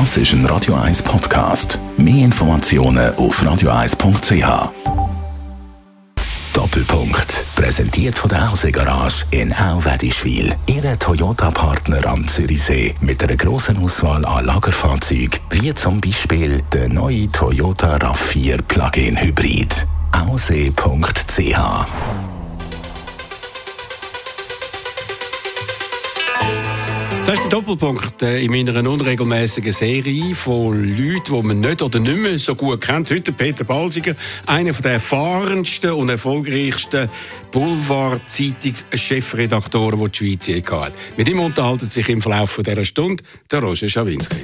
Das ist ein Radio 1 Podcast. Mehr Informationen auf radio1.ch. Doppelpunkt. Präsentiert von der Hause Garage in Auwedischwil. Ihre Toyota-Partner am Zürichsee mit einer grossen Auswahl an Lagerfahrzeugen, wie zum Beispiel der neue Toyota RAV4 Plug-in Hybrid. Aussee.ch Das ist der Doppelpunkt äh, in meiner unregelmäßigen Serie von Leuten, die man nicht oder nicht mehr so gut kennt. Heute Peter Balsiger, einer der erfahrensten und erfolgreichsten Boulevard-Zeitung-Chefredaktoren, die die Schweiz je hat. Mit ihm unterhalten sich im Verlauf dieser Stunde der Roger Schawinski.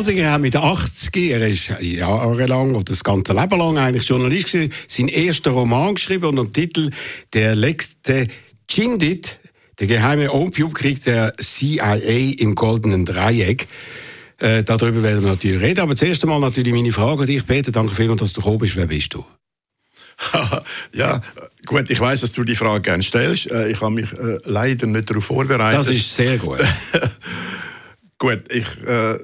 Balsiger hat mit 80, er ist jahrelang oder das ganze Leben lang eigentlich Journalist gewesen, seinen ersten Roman geschrieben unter dem Titel Der letzte Chindit, der geheime Opiumkrieg der CIA im Goldenen Dreieck. Äh, darüber werden wir natürlich reden. Aber zuerst einmal natürlich meine Frage an dich, Peter. Danke vielmals, dass du gekommen bist. Wer bist du? ja, gut, ich weiß, dass du die Frage gerne stellst. Äh, ich habe mich äh, leider nicht darauf vorbereitet. Das ist sehr gut. gut, ich, äh,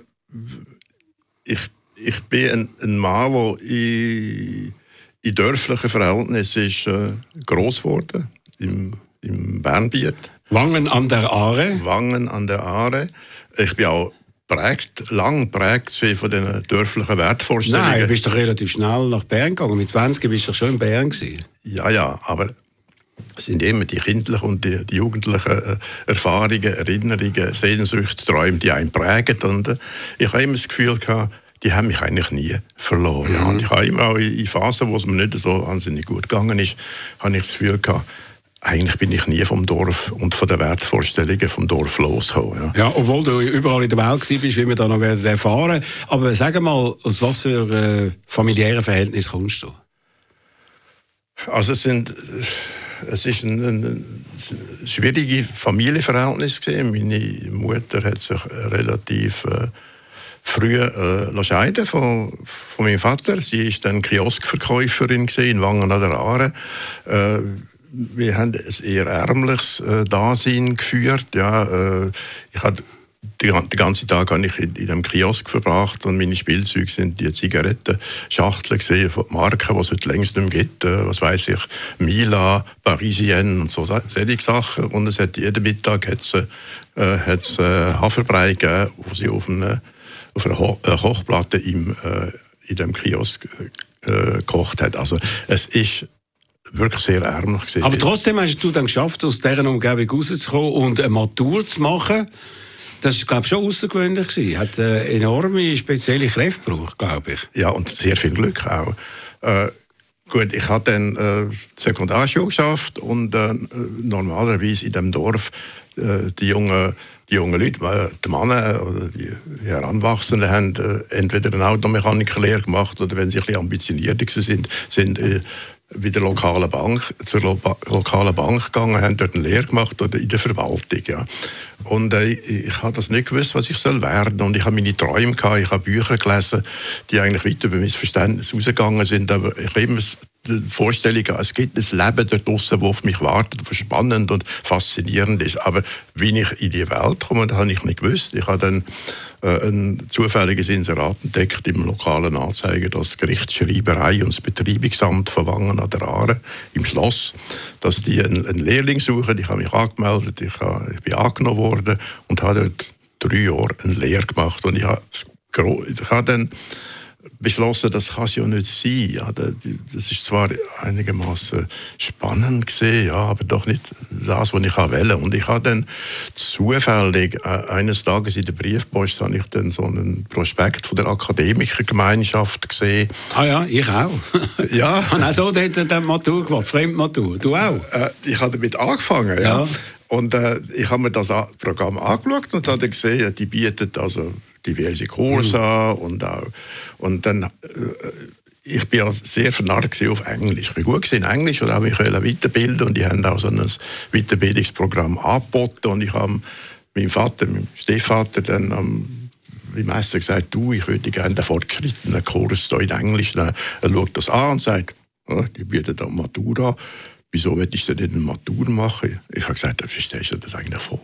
ich, ich bin ein, ein Mann, der in, in dörflichen Verhältnissen ist, äh, groß geworden, im, im Bernbiet. Wangen an der Aare? Wangen an der Aare. Ich bin auch prägt, lang prägt von den dörflichen Wertvorstellungen. Nein, du bist doch relativ schnell nach Bern gegangen. Mit 20 bist du schon in Bern gewesen. Ja, ja, aber sind immer die kindlichen und die, die jugendlichen äh, Erfahrungen, Erinnerungen, Sehnsüchte, Träume, die einen prägen. Und äh, ich habe immer das Gefühl gehabt, die haben mich eigentlich nie verloren. Mhm. Und ich habe immer auch in Phasen, wo es mir nicht so wahnsinnig gut gegangen ist, habe ich das Gefühl gehabt, eigentlich bin ich nie vom Dorf und von den Wertvorstellungen vom Dorf losgekommen. Ja. ja, obwohl du überall in der Welt warst, wie wir da noch werden erfahren. Aber sag mal, aus was für äh, familiären Verhältnissen kommst du? Also es sind... Äh, es ist ein, ein, ein schwierige Familienverhältnis gewesen. Meine Mutter hat sich relativ äh, früh äh, scheiden von, von meinem Vater. Sie ist dann Kioskverkäuferin in Wangen an der Aare. Äh, wir haben ein eher ärmliches äh, Dasein geführt. Ja, äh, ich hatte den ganzen Tag habe ich in, in dem Kiosk verbracht und meine Spielzeuge sind die Zigarettenschachteln gesehen von Marken, die es heute längst nicht mehr gibt. Äh, was weiß ich, Mila, Parisienne und so solche Sachen. Und es hat jeden Mittag hat's, äh, hat's, äh, Haferbrei gegeben, wo sie auf, eine, auf einer Ho äh, Kochplatte im, äh, in dem Kiosk äh, gekocht hat. Also es ist wirklich sehr ärmlich gewesen. Aber trotzdem hast du dann geschafft, aus dieser Umgebung rauszukommen und eine Matur zu machen. Das war, schon außergewöhnlich. Gewesen. Hat eine enorme spezielle Kräfte gebraucht, glaube ich. Ja, und sehr viel Glück auch. Äh, gut, ich habe dann äh, Sekundarschule geschafft und äh, normalerweise in dem Dorf äh, die jungen die jungen Leute, äh, die Männer oder die Heranwachsenden, haben äh, entweder eine Automechanikerlehre gemacht oder wenn sie ein bisschen ambitionierter sind, sind äh, bei der lokalen Bank, zur lo lokalen Bank gegangen, haben dort eine Lehre gemacht oder in der Verwaltung. Ja. Und äh, ich, habe das nicht gewusst, was ich soll werden. Und ich habe meine Träume gehabt, ich habe Bücher gelesen, die eigentlich weit über mein Verständnis rausgegangen sind. Aber ich habe immer Vorstellung, es gibt ein Leben dort draußen, das auf mich wartet, das spannend und faszinierend ist. Aber wie ich in die Welt komme, das habe ich nicht gewusst. Ich habe dann äh, ein zufälliges Inserat entdeckt im lokalen Anzeiger, das Gerichtsschreiberei und das Betreibungsamt von Wangen an der Aare im Schloss, dass die einen, einen Lehrling suchen. Ich habe mich angemeldet, ich, habe, ich bin angenommen worden und habe dort drei Jahre eine Lehre gemacht. Und ich habe, ich habe dann beschlossen, das kann es ja nicht sein. Ja, das ist zwar einigermaßen spannend gesehen, ja, aber doch nicht das, was ich wählen Und ich habe dann zufällig äh, eines Tages in der Briefpost habe ich dann so einen Prospekt von der Akademikergemeinschaft gesehen. Ah ja, ich auch. ja. Habe auch so dort die Matur gemacht, Fremdmatur. Du auch? Äh, ich habe damit angefangen, ja. ja. Und äh, ich habe mir das Programm angeschaut und habe gesehen, die bietet also diverse Kurse mhm. und auch, und dann äh, ich bin sehr vernarrt auf Englisch. Ich bin gut in Englisch und habe mich weiterbilden und die haben auch so ein Weiterbildungsprogramm angeboten und ich habe meinem Vater, meinem Stiefvater, dann am im Essen gesagt, du, ich würde gerne den fortgeschrittenen Kurs in Englisch. Er schaut das an und sagt, oh, die bieten da Matura wieso will ich denn nicht eine Matur machen? Ich habe gesagt, wie stellst du das eigentlich vor?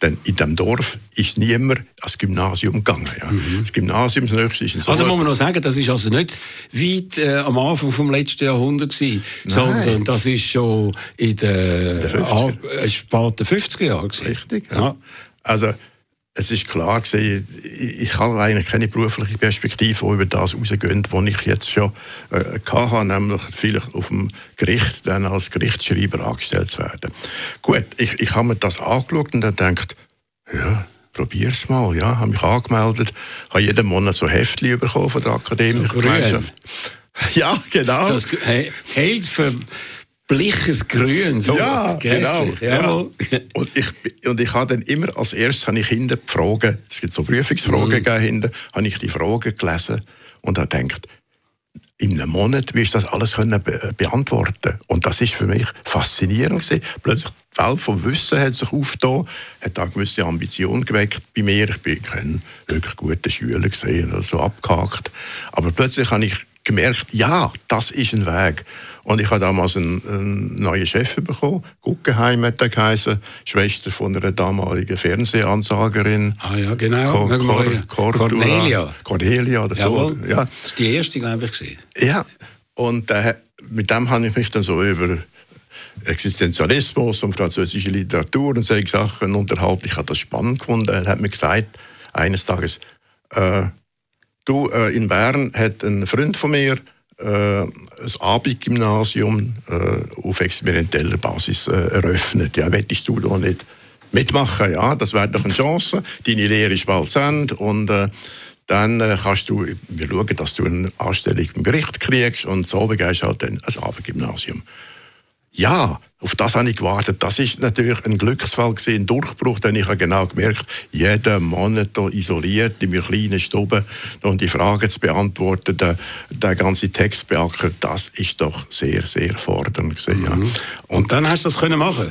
Denn in diesem Dorf ist niemand ans Gymnasium gegangen. Ja. Mhm. Das Gymnasium, das nächste ist Also muss man noch sagen, das ist also nicht weit äh, am Anfang des letzten Jahrhunderts gewesen, sondern das ist schon in den späten 50er Jahren Richtig, ja. ja. Also es ist klar gewesen, ich habe eigentlich keine berufliche Perspektive, die über das rausgehen, was ich jetzt schon äh, hatte, nämlich vielleicht auf dem Gericht dann als Gerichtsschreiber angestellt zu werden. Gut, ich, ich habe mir das angeschaut und dann gedacht, ja, probier's mal, ja, habe mich angemeldet, habe jeden Monat so Heftchen bekommen von der Akademie. So ja, genau. So, hey, für bliches Grün, so ja, genau. Ja. Und ich, und ich habe dann immer als erstes habe ich hinten die Fragen, es gibt so Prüfungsfragen mhm. hinten, habe ich die Fragen gelesen und habe gedacht, in einem Monat wirst du das alles können be beantworten Und das ist für mich faszinierend gewesen. Plötzlich die Welt vom Wissen hat sich aufgetan, hat auch gewisse Ambitionen geweckt bei mir. Ich bin kein wirklich guter Schüler gesehen, so also abgehakt. Aber plötzlich habe ich gemerkt, ja, das ist ein Weg. Und ich habe damals einen, einen neuen Chef bekommen. Guggenheim hat er geheißen, Schwester von einer damaligen Fernsehansagerin. Ah ja, genau. Cor Cor Cornelia. Cornelia oder so. Ja. Das ist die erste, glaube ich. Ja, und äh, mit dem habe ich mich dann so über Existenzialismus und französische Literatur und solche Sachen unterhalten. Ich habe das spannend gefunden. Er hat mir gesagt, eines Tages, äh, du, äh, in Bern hat ein Freund von mir äh, ein Abendgymnasium äh, auf experimenteller Basis äh, eröffnet. Ja, wettest du da nicht mitmachen? Ja, das wäre doch eine Chance. Deine Lehre ist bald zu Ende und äh, dann äh, kannst du, wir schauen, dass du eine Anstellung im Gericht kriegst und so gehst du halt dann ein Abendgymnasium. Ja, auf das habe ich gewartet. Das ist natürlich ein Glücksfall gewesen, ein Durchbruch, denn ich habe genau gemerkt, jeden Monat isoliert in meiner kleinen Stube und die Fragen zu beantworten, der, der ganze Text beackert, das ist doch sehr, sehr fordernd gewesen. Mhm. Ja. Und, und, dann hast du das können machen?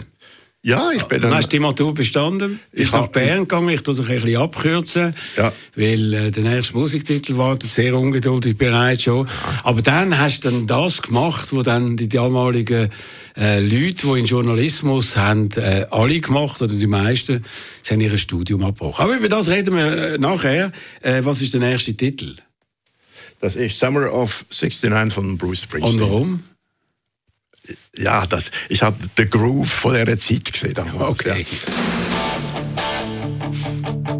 Ja, ich bin dann... hast du die Matur bestanden, bist nach Bern gegangen, ich tue es ein bisschen abkürzen, ja. weil äh, der nächste Musiktitel wartet sehr ungeduldig bereits schon. Ja. Aber dann hast du dann das gemacht, was dann die damaligen äh, Leute, die in Journalismus haben, äh, alle gemacht, oder die meisten, sie haben ihr Studium abgebrochen. Aber über das reden wir äh, nachher. Äh, was ist der nächste Titel? Das ist Summer of 69 von Bruce Springsteen. Und warum? Ja, das, ich habe den Groove von dieser Zeit gesehen damals. Okay. Ja.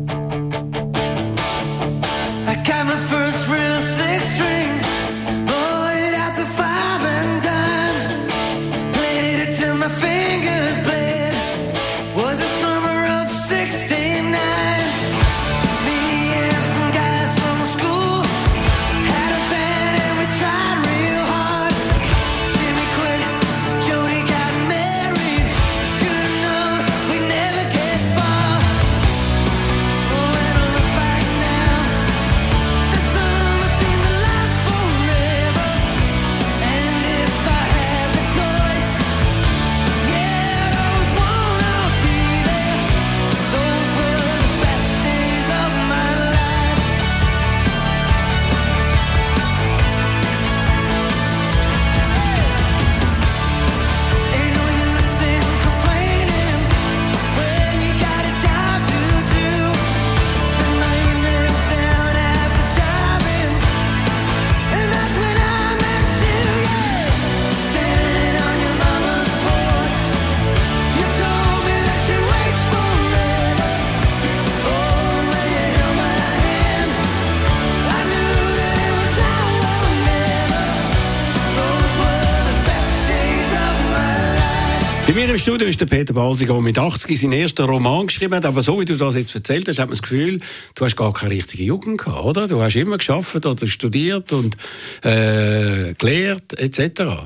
Im Studio ist der Peter Balsiger, der mit 80 seinen ersten Roman geschrieben hat. Aber so wie du das jetzt erzählt hast, hat man das Gefühl, du hast gar keine richtige Jugend gehabt, oder? Du hast immer geschafft oder studiert und äh, gelehrt etc.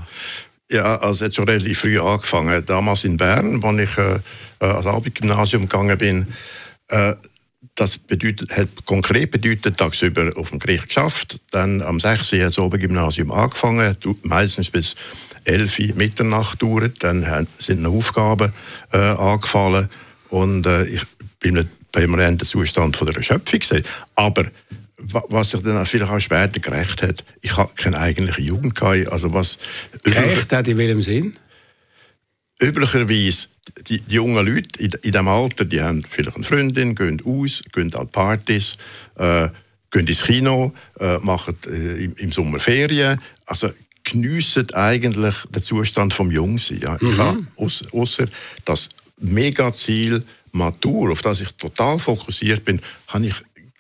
Ja, also hat schon relativ früh angefangen. Damals in Bern, als ich äh, ans Abendgymnasium gegangen bin, äh, das bedeutet, hat konkret bedeutet, tagsüber auf dem Gericht geschafft, dann am 6. Uhr das Obergymnasium angefangen, meistens bis 11 Uhr Mitternacht dauert, dann sind noch Aufgaben äh, angefallen und äh, ich bin im Zustand von der Erschöpfung gewesen. Aber was sich dann vielleicht auch später gerecht hat, ich habe keine eigentliche Jugend gehabt. Also was gerecht hat in welchem Sinn? Üblicherweise, die, die jungen Leute in, in diesem Alter, die haben vielleicht eine Freundin, gehen aus, gehen an Partys, äh, gehen ins Kino, äh, machen äh, im, im, Sommer Ferien. Also geniessen eigentlich den Zustand vom Jungsein. Ja. Mhm. Ich habe außer das Megaziel Matur, auf das ich total fokussiert bin, habe ich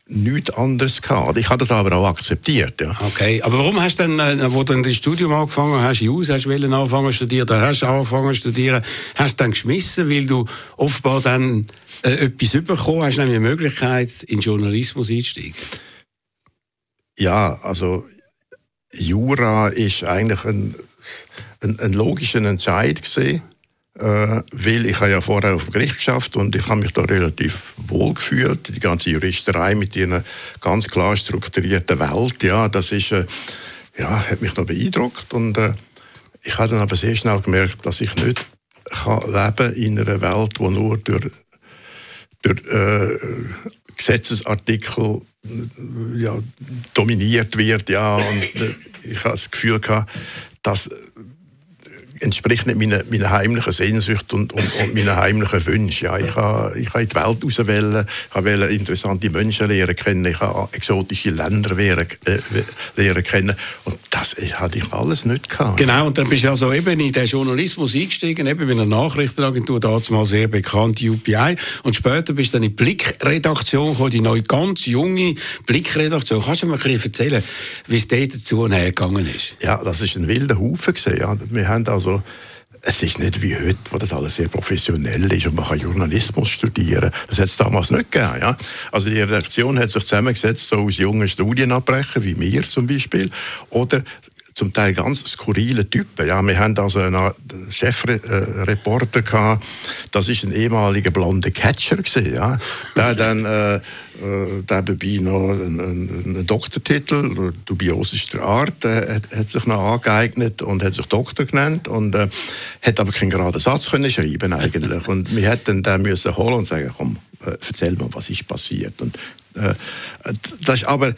nichts anderes gehabt. Ich habe das aber auch akzeptiert. Ja. Okay, aber warum hast du dann, äh, wo du das Studium angefangen hast, Jus, hast du anfangen zu studieren, oder hast du angefangen zu studieren, hast du dann geschmissen, weil du offenbar dann äh, etwas bekommen hast, nämlich die Möglichkeit, in Journalismus einzusteigen? Ja, also Jura ist eigentlich ein, ein, ein logischer Entscheid gesehen äh, weil ich habe ja vorher auf dem Gericht geschafft und ich habe mich da relativ wohl gefühlt. Die ganze Juristerei mit ihrer ganz klar strukturierten Welt, ja, das ist, äh, ja, hat mich noch beeindruckt und äh, ich habe dann aber sehr schnell gemerkt, dass ich nicht kann leben in einer Welt, die nur durch, durch äh, Gesetzesartikel ja, dominiert wird, ja, und äh, ich habe das Gefühl gehabt, dass entspricht nicht meiner, meiner heimlichen Sehnsucht und, und, und meinen heimlichen Wünschen. Ja, ich habe ich in die Welt rauswählen, ich wollte interessante Menschen lernen kennen, ich habe exotische Länder lernen, äh, lernen kennen und das hatte ich alles nicht gehabt. Genau, und dann bist du also eben in den Journalismus eingestiegen, eben bei einer Nachrichtenagentur, damals mal sehr bekannt, UPI, und später bist du dann in die Blickredaktion gekommen, die neue, ganz junge Blickredaktion. Kannst du mir ein bisschen erzählen, wie es dort dazu hergegangen ist? Ja, das ist ein wilder Haufen gewesen, ja. Wir haben also also, es ist nicht wie heute, wo das alles sehr professionell ist und man kann Journalismus studieren. Das hat es damals nicht gegeben. Ja? Also die Redaktion hat sich zusammengesetzt so aus jungen Studienabbrecher, wie mir zum Beispiel, oder zum Teil ganz skurrile Typen. Ja, wir haben also einen Chefreporter gehabt, das ist ein ehemaliger blonder Catcher gewesen, ja. Der dann äh, äh dabei noch einen, einen Doktortitel. Dubiosester Art äh, hat, hat, sich noch angeeignet und hat sich Doktor genannt und äh, hat aber keinen geraden Satz können schreiben eigentlich. Und wir hätten dann müssen holen und sagen komm äh, erzähl mal was ist passiert. Und äh, das aber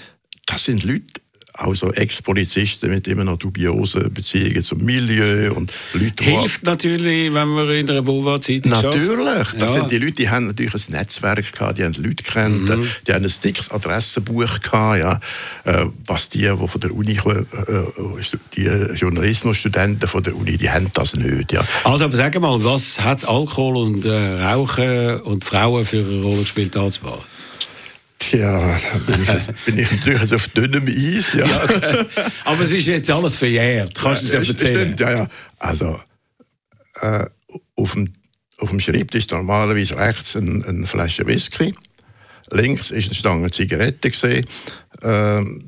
das sind Leute auch so Ex-Polizisten mit immer noch dubiosen Beziehungen zum Milieu und Leute, Hilft natürlich, wenn man in einer Boulevard-Zeitung Natürlich. Das ja. sind die Leute, die haben natürlich ein Netzwerk gehabt, die haben Leute kennt, mhm. die haben ein dickes Adressenbuch gehabt, ja. Äh, was die, die von der Uni kommen, äh, die Journalismusstudenten von der Uni, die haben das nicht, ja. Also, aber sag mal, was hat Alkohol und äh, Rauchen und Frauen für eine Rolle gespielt als? Tja, da bin ich, jetzt, bin ich natürlich auf dünnem Eis. Ja. ja okay. Aber es ist jetzt alles verjährt. Kannst du es ja erzählen? Stimmt, ja, ja. Also, äh, auf, dem, auf dem Schreibtisch normalerweise rechts eine, eine Flasche Whisky. Links ist eine Stange Zigarette. Ähm,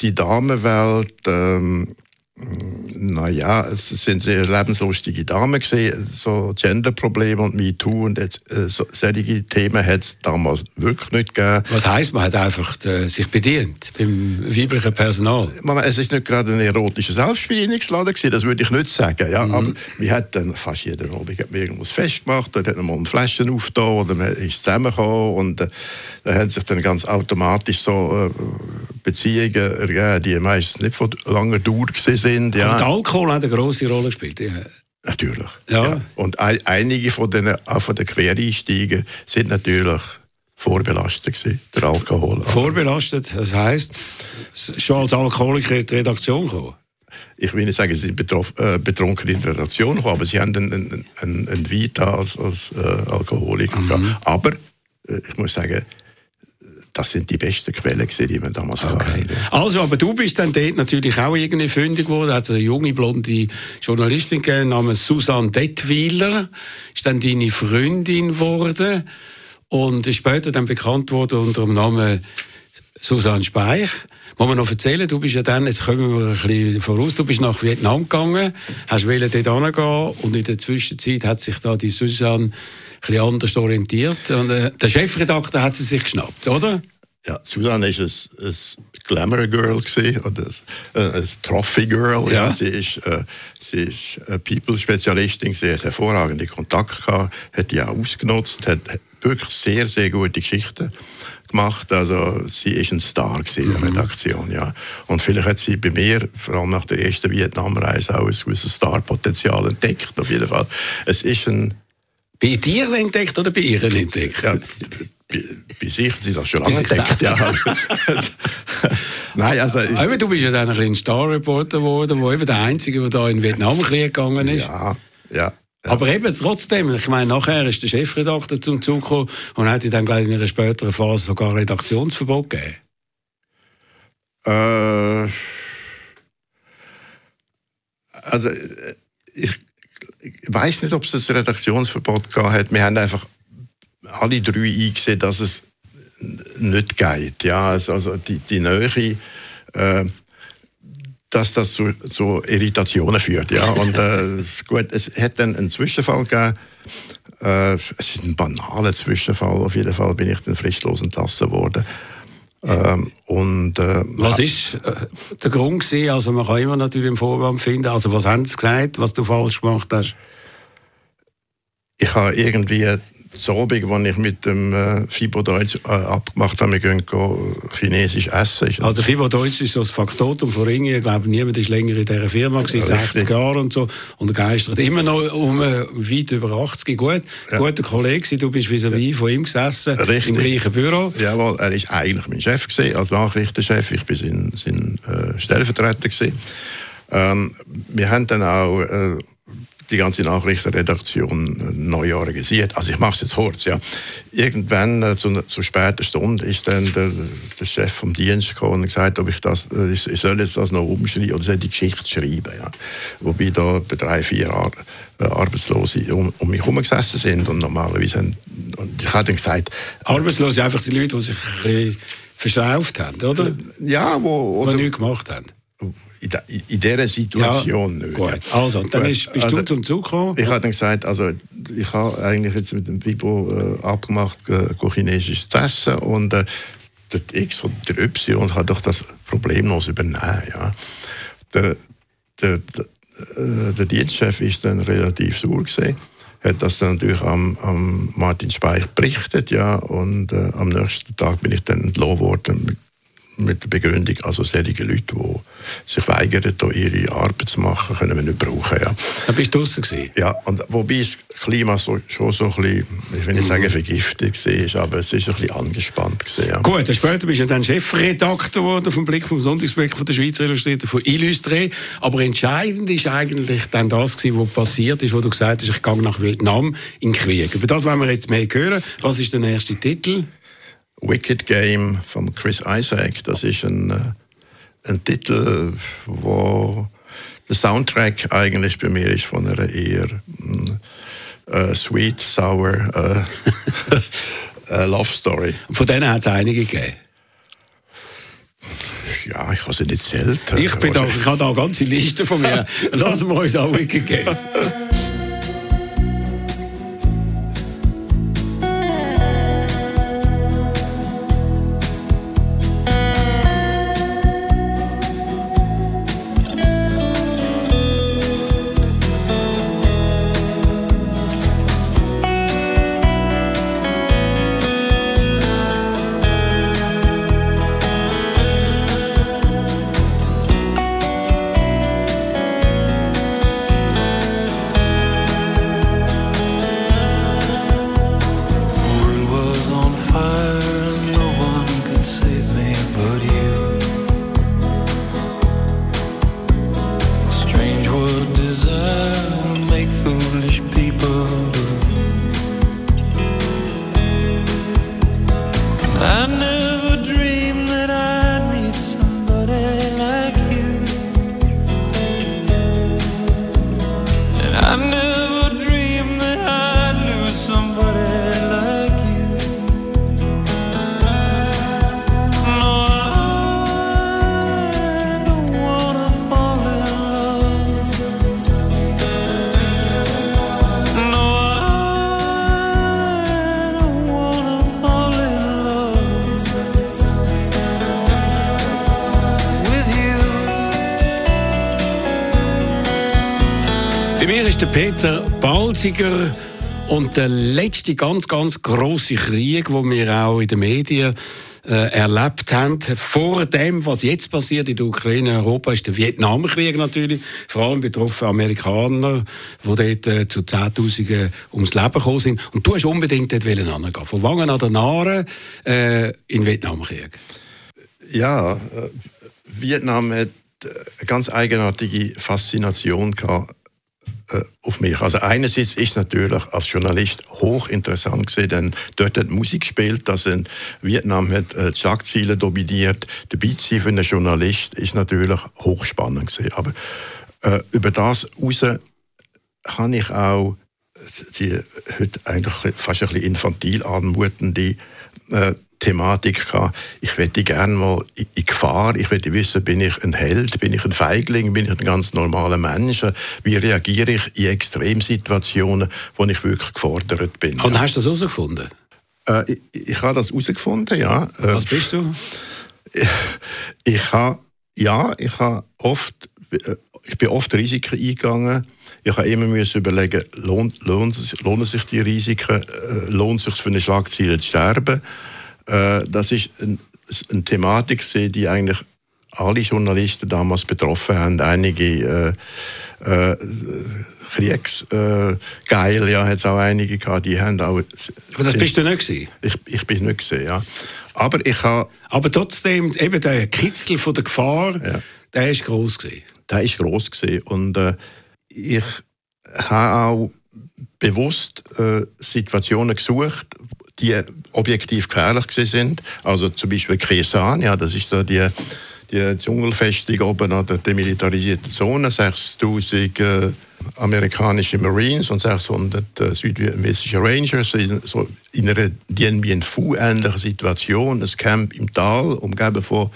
die Damenwelt. Ähm, naja, es sind sehr lebenslustige Damen gesehen, so Genderprobleme und MeToo und jetzt, äh, so, solche Themen hat es damals wirklich nicht gegeben. Was heisst, man hat einfach äh, sich bedient beim weiblichen Personal? Es ist nicht gerade ein erotischer Selbstbedienungsladen gewesen, das würde ich nicht sagen, ja, mhm. aber wir hatten fast jeden Abend irgendwas festgemacht, dort hat man mal Flaschen aufgetan oder man ist zusammengekommen und äh, da haben sich dann ganz automatisch so äh, Beziehungen ergeben, die meistens nicht von langer Dauer sind. Ja. Und Alkohol hat eine große Rolle gespielt. Ja. Natürlich. Ja. ja. Und ein, einige von den, auch von den Quereinsteigern sind natürlich vorbelastet gewesen, der Alkohol. Vorbelastet, das heisst, schon als Alkoholiker in die Redaktion gekommen? ich will nicht sagen, sie sind äh, betrunken in die Redaktion gekommen, aber sie haben einen, einen, einen Vita als, als äh, Alkoholiker. Mhm. Aber äh, ich muss sagen, das sind die besten Quellen, die wir damals okay. hatten. Also, aber du bist dann dort natürlich auch irgendwie fündig geworden. Also eine junge, blonde Journalistin namens Susanne Detwiler ist dann deine Freundin geworden und ist später dann bekannt worden unter dem Namen Susanne Speich. Muss man noch erzählen, du bist ja dann, jetzt kommen wir ein bisschen voraus, du bist nach Vietnam gegangen, hast wollen dort hingehen und in der Zwischenzeit hat sich da die Susanne ein bisschen anders orientiert. Und, äh, der Chefredakteur hat sie sich geschnappt, oder? Ja, Susanne war ein, ein Glamour Girl gewesen, oder ein, ein Trophy Girl. Ja. ja. Sie ist, äh, sie ist eine People-Spezialistin, sie hat hervorragende Kontakte gehabt, hat die auch ausgenutzt, hat wirklich sehr, sehr gute Geschichten gemacht. Also sie ist ein Star in der mhm. Redaktion, ja. Und vielleicht hat sie bei mir, vor allem nach der ersten Vietnamreise, auch ein gewisses Starpotenzial entdeckt. Auf jeden Fall. Es ist ein bei dir entdeckt oder bei ihr entdeckt? Ja, bei sich sie das schon lange entdeckt. Ja. Nein, also ich, aber du bist ja dann ein, ein Star-Reporter geworden, wo eben der Einzige, der da in den Vietnamkrieg gegangen ist. Ja, ja. Ja. Aber eben trotzdem, ich meine, nachher ist der Chefredakteur zum Zug gekommen und hat dann gleich in einer späteren Phase sogar Redaktionsverbot gegeben. Äh, also ich, ich weiß nicht, ob es ein Redaktionsverbot gegeben hat. Wir haben einfach alle drei eingesehen, dass es nicht geht. Ja, also die, die Nähe, äh, dass das zu, zu, Irritationen führt. Ja, und äh, gut, es hat dann einen Zwischenfall gegeben. Äh, es ist ein banaler Zwischenfall. Auf jeden Fall bin ich dann fristlos entlassen worden. Ähm, und, äh, was ist äh, der Grund gewesen? Also man kann immer natürlich einen Vorwand finden. Also was haben sie gesagt, was du falsch gemacht hast? Ich habe irgendwie so Abend, als ich mit dem äh, Fibo Deutsch äh, abgemacht habe, wir gehen chinesisch essen. Also Fibo Deutsch ist so das Faktotum von Ringen. Ich glaube, niemand ist länger in dieser Firma, gewesen, ja, 60 Jahre und so. Und er geistert immer noch um äh, weit über 80. Gut, ja. guter Kollege, du bist vis-à-vis ja. von ihm gesessen, Richtig. im gleichen Büro. Jawohl, er war eigentlich mein Chef, gewesen, als Nachrichtenchef. Ich war sein, sein äh, Stellvertreter. Gewesen. Ähm, wir haben dann auch äh, die ganze Nachrichtenredaktion neu organisiert. Also ich mache es jetzt kurz. Ja. Irgendwann äh, zu, zu später Stunde ist dann der, der Chef vom Dienst gekommen und gesagt, ob ich das, äh, ich, ich soll jetzt das noch umschreiben oder soll die Geschichte schreiben. Ja. Wobei da bei drei, vier Ar äh, Arbeitslose um, um mich herum gesessen sind und normalerweise haben, und ich habe dann gesagt... Arbeitslose, einfach die Leute, die sich ein bisschen verschrauft haben, oder? Ja, wo... Oder, die nichts gemacht haben in, in dieser Situation ja, nicht. Gut. Also, dann ist, bist also, du zum Zug gekommen? Ich habe dann gesagt, also ich habe eigentlich jetzt mit dem Bibo äh, abgemacht, äh, Chinesisch zu essen und äh, der X und der Y hat doch das problemlos übernehmen. Ja. Der, der, der, äh, der Dienstchef ist dann relativ sauer gesehen hat das dann natürlich am, am Martin Speich berichtet, ja, und äh, am nächsten Tag bin ich dann entlohnt worden mit der Begründung, also solche Leute, die sich weigern, ihre Arbeit zu machen, können wir nicht brauchen. Ja. Da bist du draußen Ja, und wobei das Klima so, schon so ein bisschen, ich will nicht sagen mhm. vergiftet war, aber es ist ein bisschen angespannt. Gewesen, ja. Gut, später bist du dann Chefredakteur geworden vom Blick vom Sonntagsblick von der Schweizer Illustrierten von Illustré. Aber entscheidend ist eigentlich dann das gewesen, was passiert ist, wo du gesagt hast, ich gehe nach Vietnam in den Krieg. Über das wollen wir jetzt mehr hören. Was ist der nächste Titel? Wicked Game von Chris Isaac. Das ist ein, äh, ein Titel, wo der Soundtrack eigentlich bei mir ist von einer eher uh, sweet, sour uh, uh, Love Story. Von denen hat es einige gegeben. Ja, ich habe sie nicht zählt. Ich, bin da, ich habe da eine ganze Liste von mir. Lassen wir uns auch Wicked geben. I knew ist der Peter Balziger und der letzte ganz, ganz große Krieg, wo wir auch in den Medien äh, erlebt haben. Vor dem, was jetzt passiert in der Ukraine Europa, ist der Vietnamkrieg natürlich. Vor allem betroffen Amerikaner, die dort äh, zu Zehntausenden ums Leben gekommen sind. Und du hast unbedingt dort hingehen Von Wangen an der Nare äh, in den Vietnamkrieg. Ja, äh, Vietnam hat eine ganz eigenartige Faszination gehabt äh, auf mich. Also einerseits ist natürlich als Journalist hochinteressant gesehen, denn dort hat Musik gespielt, dass in Vietnam hat äh, die Schlagzeilen dominiert. Der Beat für einen Journalist ist natürlich hochspannend gesehen. Aber äh, über das heraus kann ich auch die heute eigentlich fast ein bisschen infantil anmutende äh, Thematik gehabt. Ich möchte gerne mal in Gefahr, ich möchte wissen, bin ich ein Held, bin ich ein Feigling, bin ich ein ganz normaler Mensch, wie reagiere ich in Extremsituationen, wo ich wirklich gefordert bin. Und hast du das herausgefunden? Äh, ich, ich habe das herausgefunden, ja. Äh, Was bist du? Ich, ich habe, ja, ich habe oft, äh, ich bin oft Risiken eingegangen. Ich habe immer müssen überlegen, lohnt, lohnt, lohnen sich die Risiken, äh, lohnt es sich für eine Schlagzeile zu sterben? Äh, das ist ein, eine Thematik, die eigentlich alle Journalisten damals betroffen haben. Einige äh, äh, Kriegsgeil, äh, ja, hat es auch einige gehabt, die haben auch... Aber das bist du nicht gewesen? Ich, ich bin nicht gewesen, ja. Aber ich habe... Aber trotzdem, eben der Kitzel von der Gefahr, ja. der ist groß gewesen. Der ist groß gewesen und äh, ich habe auch bewusst äh, Situationen gesucht, die objektiv gefährlich sind. Also zum Beispiel Kresan, ja, das ist so die, die Dschungelfestung oben an der demilitarisierten Zone, 6000 äh, amerikanische Marines und 600 äh, südvietnamesische Rangers in, so in einer Dien Bien Phu-ähnlichen Situation, ein Camp im Tal, umgeben von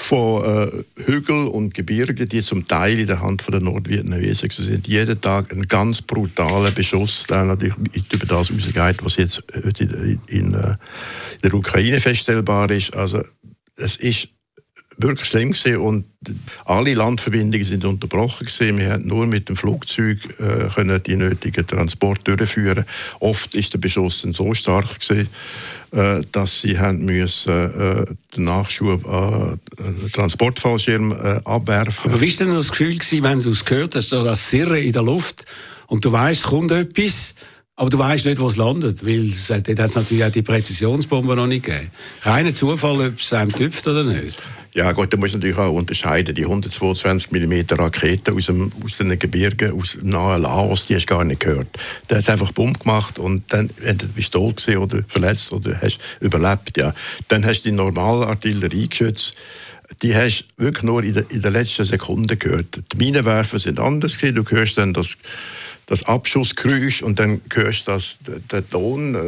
von äh, Hügeln und Gebirgen, die zum Teil in der Hand von der Nordvietnamesen sind. Jeden Tag ein ganz brutaler Beschuss, der natürlich über das rausgeht, was jetzt heute in, in, äh, in der Ukraine feststellbar ist. Also es ist wirklich schlimm gewesen und alle Landverbindungen sind unterbrochen gewesen. Wir konnten nur mit dem Flugzeug äh, können die nötigen Transport durchführen. Oft ist der Beschuss so stark gewesen, äh, dass sie haben müssen, äh, den Nachschub an äh, Transportfallschirm äh, abwerfen. Aber wie war denn das Gefühl gewesen, wenn du es gehört hast, so das Sirren in der Luft und du weißt, kommt etwas, aber du weißt nicht, wo es landet, weil es, dort hat es natürlich auch die Präzisionsbombe noch nicht gegeben. Reiner Zufall, ob es einem tüpft oder nicht. Ja gut, da muss natürlich auch unterscheiden. Die 122 mm Raketen aus, dem, aus den Gebirgen, aus dem nahen Laos, die hast du gar nicht gehört. Da hat es einfach Bumm gemacht und dann, bist du tot oder verletzt oder hast überlebt. Ja. Dann hast du die normale Artilleriegeschütze die hast du wirklich nur in, der, in den letzten Sekunden gehört. Die Minenwerfer sind anders gewesen. Du hörst dann das das Abschussgeräusch und dann hörst du das, der Ton, äh,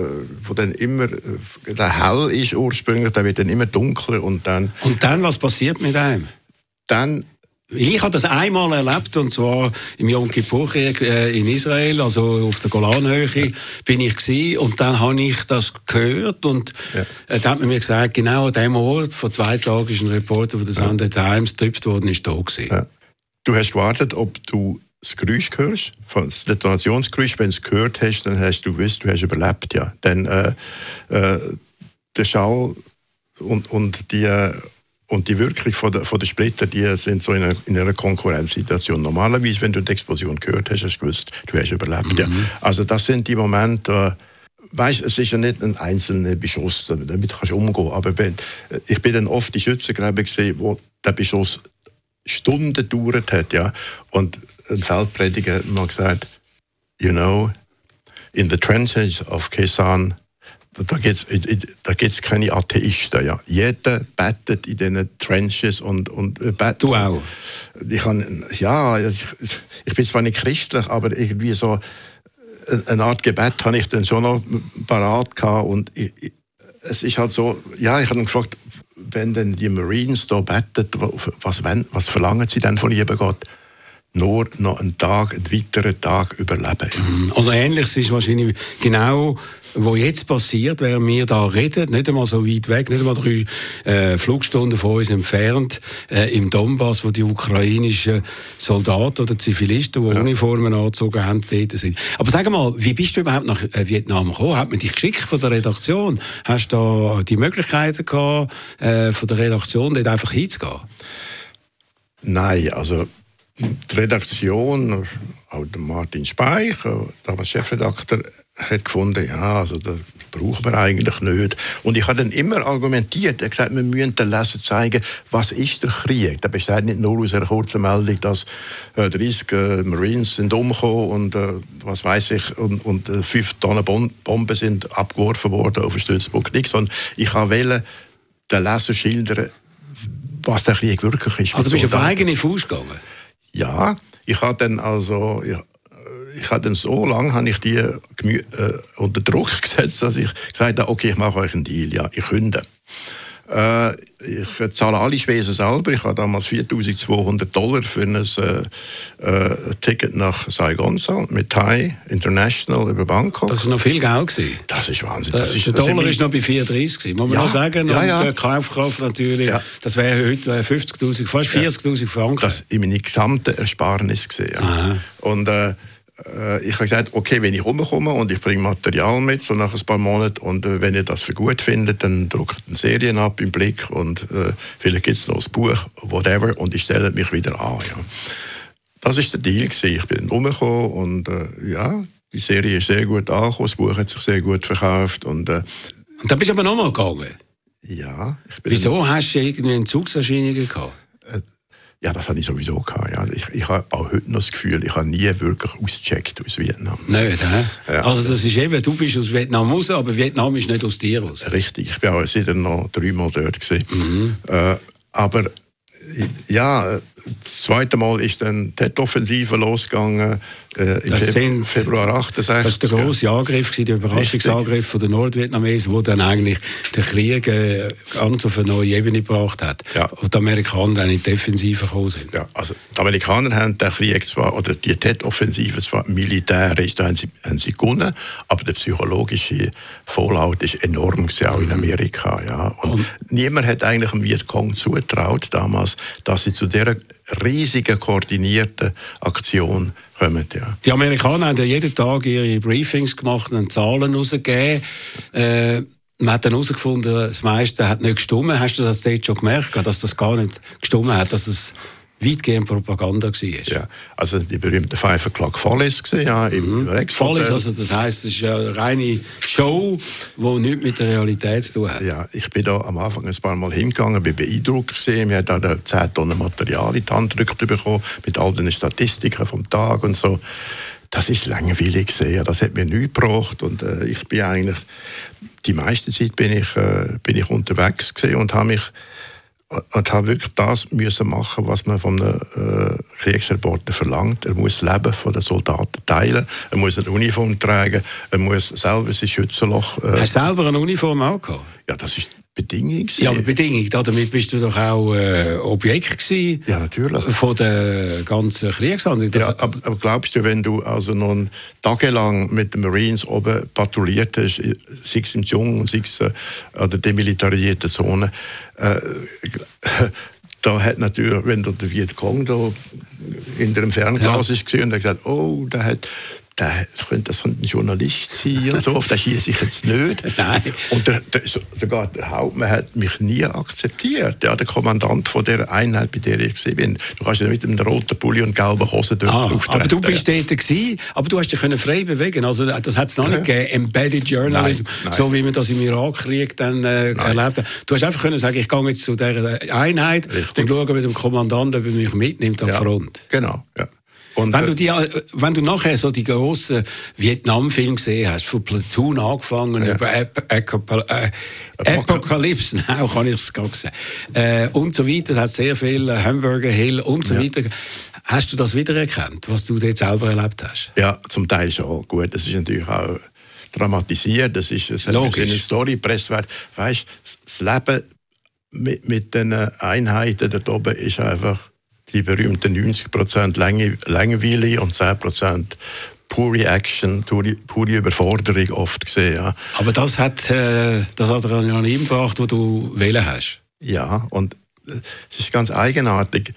wo dann immer äh, der hell ist ursprünglich, der wird dann immer dunkler und dann... Und dann, was passiert mit einem? Dann ich habe das einmal erlebt, und zwar im Yom Kippur-Krieg äh, in Israel, also auf der Golanhöhe bin ich gewesen, und dann habe ich das gehört und ja. äh, da hat man mir gesagt, genau an dem Ort, vor zwei Tagen ist ein Reporter von der Sunday ja. Times getippt worden, ist da gewesen. Ja. Du hast gewartet, ob du das Geräusch hörst, das Detonationsgeräusch, wenn du es gehört hast, dann hast du gewusst, du hast überlebt, ja. Denn äh, äh, der Schall und, und die und die Wirkung von der, von der Splitter, die sind so in einer, in einer Konkurrenzsituation. Normalerweise, wenn du die Explosion gehört hast, hast du gewusst, du hast überlebt. Mhm. Ja. Also das sind die Momente, weißt, es ist ja nicht ein einzelner Beschuss, damit kannst du umgehen. Aber wenn, ich bin dann oft in Schützengräben gesehen, wo der Beschuss Stunden gedauert hat, ja. Und ein Feldprediger hat mal gesagt, you know, in the trenches of Kesan, da gibt es da gibt's keine Atheisten. Ja. Jeder betet in diesen Trenches und, und äh, betet. Du auch? Ich, kann, ja, ich, ich bin zwar nicht christlich, aber irgendwie so eine Art Gebet habe ich dann schon noch parat gehabt und ich, es ist halt so, ja, ich habe ihn gefragt, wenn denn die Marines da beten, was, was verlangen sie denn von lieben Gott? Nur noch einen Tag, einen weiteren Tag überleben. Mhm. Also ähnliches ist wahrscheinlich genau, was jetzt passiert, während wir da reden, nicht einmal so weit weg, nicht einmal drei äh, Flugstunden von uns entfernt, äh, im Donbass, wo die ukrainischen Soldaten oder Zivilisten, die ja. Uniformen angezogen haben, dort sind. Aber sag mal, wie bist du überhaupt nach äh, Vietnam gekommen? Hat man dich geschickt von der Redaktion? Hast du da die Möglichkeiten gehabt, äh, von der Redaktion dort einfach hinzugehen? Nein, also die Redaktion, auch der Martin Speich, damals Chefredakteur, hat gefunden, ja, also das brauchen wir eigentlich nicht. Und ich habe dann immer argumentiert, er gesagt, wir müssen den Leser zeigen, was ist der Krieg. Der besteht nicht nur aus einer kurzen Meldung, dass äh, 30 äh, Marines sind umgekommen und äh, was weiß ich und, und äh, fünf Tonnen Bomben sind abgeworfen worden auf den Stützpunkt Nix, sondern ich wollte den Leser schildern, was der Krieg wirklich ist. Also bist du auf eigene Fuß gegangen? Ja, ich habe dann also, ich, ich habe dann so lange habe ich die äh, unter Druck gesetzt, dass ich gesagt habe, okay, ich mache euch einen Deal, ja, ich künde. Äh, ich zahle alle Spesen selber. Ich habe damals 4200 Dollar für ein äh, äh, Ticket nach Saigon mit Thai International über Bangkok. Das war noch viel Geld. Gewesen. Das ist Wahnsinn. Das, das ist, der Dollar ist noch bei 34 gewesen, muss man ja, noch sagen. Ja, ja. Und der Kaufkraft natürlich, ja. das wäre heute 50.000, fast 40.000 Franken. Das war meine gesamte Ersparnis. Gewesen, ja. Und äh, äh, ich habe gesagt, okay, wenn ich rumkomme und ich bringe Material mit, so nach ein paar Monaten, und äh, wenn ihr das für gut findet, dann druckt eine Serien ab im Blick und äh, vielleicht gibt es noch ein Buch, whatever, und ich stelle mich wieder an. Ja. Das war der Deal. Gewesen. Ich bin rumgekommen und äh, ja, die Serie ist sehr gut angekommen, das Buch hat sich sehr gut verkauft. Und, äh, und dann bist du aber nochmal gegangen? Ja. Wieso hast du irgendwie Entzugserscheinungen gehabt? Ja, das hatte ich sowieso gehabt. Ja. Ich, ich habe auch heute noch das Gefühl, ich habe nie wirklich ausgecheckt aus Vietnam. Nicht, hä? Ja. Also das ist eben, du bist aus Vietnam raus, aber Vietnam ist nicht aus dir raus. Richtig, ich bin auch seitdem noch dreimal dort gewesen. Mhm. Äh, aber ja, das zweite Mal ist dann die Tet-Offensive losgegangen äh, das sind, Februar 68. Das war der grosse Angriff, der Überraschungsangriff von der Nordvietnamesen, der dann eigentlich den Krieg äh, ganz auf eine neue Ebene gebracht hat. Ja. Und die Amerikaner dann in die Defensive gekommen sind. Ja, also die Amerikaner haben den Krieg zwar, oder die Tet-Offensive zwar militärisch, da haben sie, haben sie gewonnen, aber der psychologische Fallout ist enorm gewesen, auch in mhm. Amerika. Ja. Und, Und niemand hat eigentlich dem Vietcong zutraut damals, dass sie zu dieser riesigen koordinierten Aktion kommen. Ja. Die Amerikaner haben ja jeden Tag ihre Briefings gemacht und Zahlen herausgegeben. Äh, man hat dann herausgefunden, das meiste hat nicht gestimmt. Hast du das dort schon gemerkt, dass das gar nicht gestimmt hat, dass es weitgehend Propaganda war. Ja, also die berühmte Five O'Clock Follies ja, im mhm. Follies, also das heisst, es ist eine reine Show, die nichts mit der Realität zu tun hat. Ja, ich bin da am Anfang ein paar Mal hingegangen, bin beeindruckt gesehen, wir haben da 10 Tonnen Material in die Hand gedrückt bekommen, mit all den Statistiken vom Tag und so. Das ist langweilig gesehen, das hat mir nichts gebracht und äh, ich bin eigentlich, die meiste Zeit bin ich, äh, bin ich unterwegs gesehen und habe mich und habe wirklich das müssen machen, was man von einem äh, Kriegsreporter verlangt. Er muss das Leben der Soldaten teilen, er muss eine Uniform tragen, er muss selber sein Schützenloch... Äh, Hast du selber eine Uniform auch gehabt? Ja, das ist Bedingung. Ja, aber Bedingung, damit bist du doch auch äh, Objekt gewesen ja, natürlich. von der ganzen Kriegshandlung. Ja, aber, aber, glaubst du, wenn du also noch tagelang mit den Marines oben patrouilliert hast, sei es im Dschungel, sei es an der demilitarisierten Zone, äh, da hat natürlich, wenn der Vietcong da in dem Fernglas ja. ist gesehen und hat gesagt, oh, der hat der könnte das ein Journalist sein und so, auf das schieße ich jetzt nicht. Nein. Und der, der, sogar der Hauptmann hat mich nie akzeptiert, ja, der Kommandant von der Einheit, bei der ich bin. Du kannst ja mit einem roten Pulli und gelben Hosen dort ah, Aber du bist dort gewesen, aber du hast dich frei bewegen Also das hat es noch ja. nicht gegeben, Embedded Journalism, nein, nein. so wie man das im Irakkrieg dann äh, erlebt hat. Du hast einfach können sagen, ich gehe jetzt zu dieser Einheit Richtig. und schaue mit dem Kommandant, ob er mich mitnimmt an ja, Front. Genau, ja. Und, wenn, du die, wenn du nachher so die grossen Vietnam-Filme gesehen hast, von Platoon angefangen, ja. über äh, Apocalypse, now kann ich es gerade sagen, äh, und so weiter, hat sehr viel äh, Hamburger Hill und so ja. weiter. Hast du das wiedererkannt, was du dort selber erlebt hast? Ja, zum Teil schon. Gut, das ist natürlich auch dramatisiert, das ist es eine Story, Presswert. Weißt, das Leben mit, mit den Einheiten dort oben ist einfach die berühmten 90% Langeweile und 10% pure Action, pure, pure Überforderung oft gesehen. Ja. Aber das hat äh, das Adrenalin gebracht, das du wählen hast. Ja, und äh, es ist ganz eigenartig.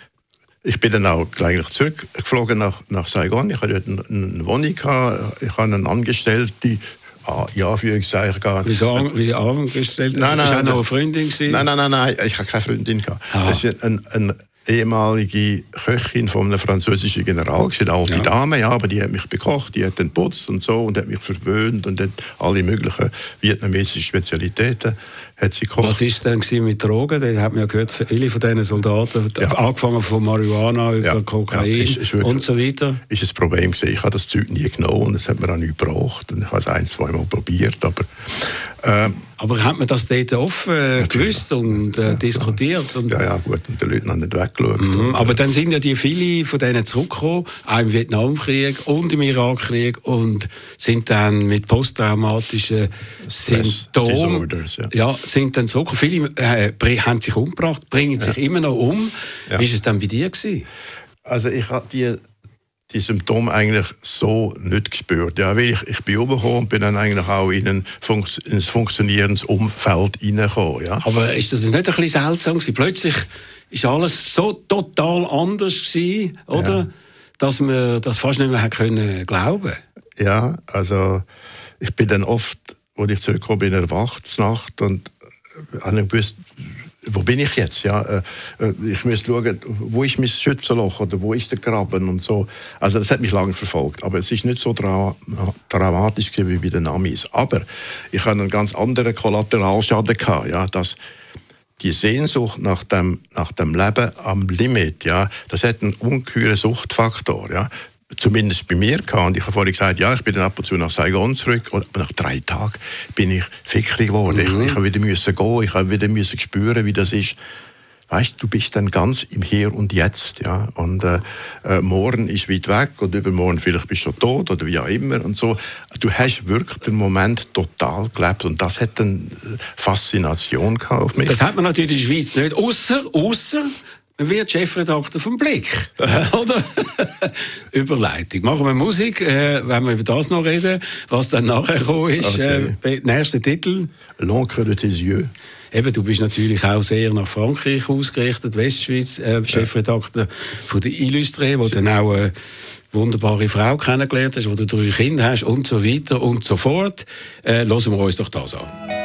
Ich bin dann auch gleich zurückgeflogen nach, nach Saigon. Ich hatte dort eine Wohnung, gehabt. ich habe einen Angestellten, ah, ja, Anführungszeichen gehabt. Wieso, wie Angestellte? Nein, nein, nein. noch eine Freundin gewesen? Nein, nein, nein, nein, ich habe keine Freundin gehabt. Ah. Es ist ein, ein ehemalige Köchin von einem französischen General, eine alte ja. Dame, ja, aber die hat mich bekocht, die hat dann putzt und so und hat mich verwöhnt und hat alle möglichen vietnamesischen Spezialitäten hat sie gekocht. Was ist denn mit Drogen? Da hat man ja gehört, viele von diesen Soldaten, ja. angefangen von Marihuana über ja. Kokain ja, ist, ist wirklich, und so weiter. Ist ein Problem gewesen. Ich habe das Zeug nie genommen und es hat mir auch nicht gebraucht und ich habe es ein, zwei Mal probiert, aber ähm, aber hat man das dort offen äh, gewusst und äh, diskutiert? Und ja, ja, gut, und die Leute haben nicht weggeschaut. Mhm, aber dann sind ja die viele von denen zurückgekommen, auch im Vietnamkrieg und im Irakkrieg und sind dann mit posttraumatischen Symptomen ja. ja. Sind dann zurückgekommen. Viele äh, haben sich umgebracht, bringen sich immer noch um. Ja. Wie war es dann bei dir? Gewesen? Also ich habe die die Symptome eigentlich so nicht gespürt. Ja, weil ich, ich bin umgekommen und bin dann eigentlich auch in ein, Funks in ein funktionierendes Umfeld hineingekommen. Ja. Aber ist das nicht ein bisschen seltsam gewesen? Plötzlich ist alles so total anders gewesen, oder? Ja. Dass man das fast nicht mehr können glauben Ja, also ich bin dann oft, als ich zurückgekommen bin, erwacht Nacht und habe gewusst, wo bin ich jetzt? Ja, äh, äh, ich muss schauen, wo ist mein Schützenloch oder wo ist der Graben und so. Also das hat mich lange verfolgt, aber es ist nicht so dra dramatisch wie bei den Amis. Aber ich hatte einen ganz anderen Kollateralschaden gehabt, ja, dass die Sehnsucht nach dem, nach dem Leben am Limit, ja, das hat einen ungeheuren Suchtfaktor, ja zumindest bei mir gehabt. Und ich habe vorhin gesagt, ja, ich bin dann ab und zu nach Saigon zurück. Und nach drei Tagen bin ich fickrig geworden. Mhm. Ich, ich habe wieder müssen gehen, ich habe wieder müssen spüren, wie das ist. Weißt, du bist dann ganz im Hier und Jetzt, ja. Und äh, äh, morgen ist weit weg und übermorgen vielleicht bist du schon tot oder wie auch immer und so. Du hast wirklich den Moment total gelebt und das hat eine Faszination gehabt auf mich. Das hat man natürlich in der Schweiz nicht, außer, außer wird Chefredakteur vom Blick. Oder? Überleitung. Machen wir Musik, äh, wenn wir über das noch reden, was dann nachher gekommen ist. Okay. Äh, nächster Titel. L'encre de tes yeux. Eben, du bist natürlich auch sehr nach Frankreich ausgerichtet, Westschweiz, äh, Chefredakteur von der Illustré, wo dann auch eine wunderbare Frau kennengelernt hast, wo du drei Kinder hast und so weiter und so fort. Äh, hören wir uns doch das an.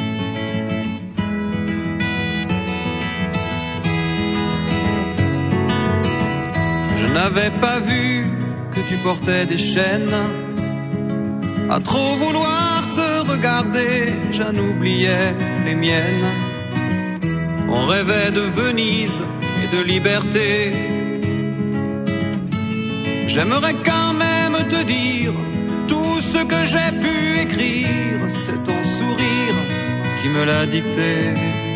N'avais pas vu que tu portais des chaînes. À trop vouloir te regarder, j'en oubliais les miennes. On rêvait de Venise et de liberté. J'aimerais quand même te dire tout ce que j'ai pu écrire. C'est ton sourire qui me l'a dicté.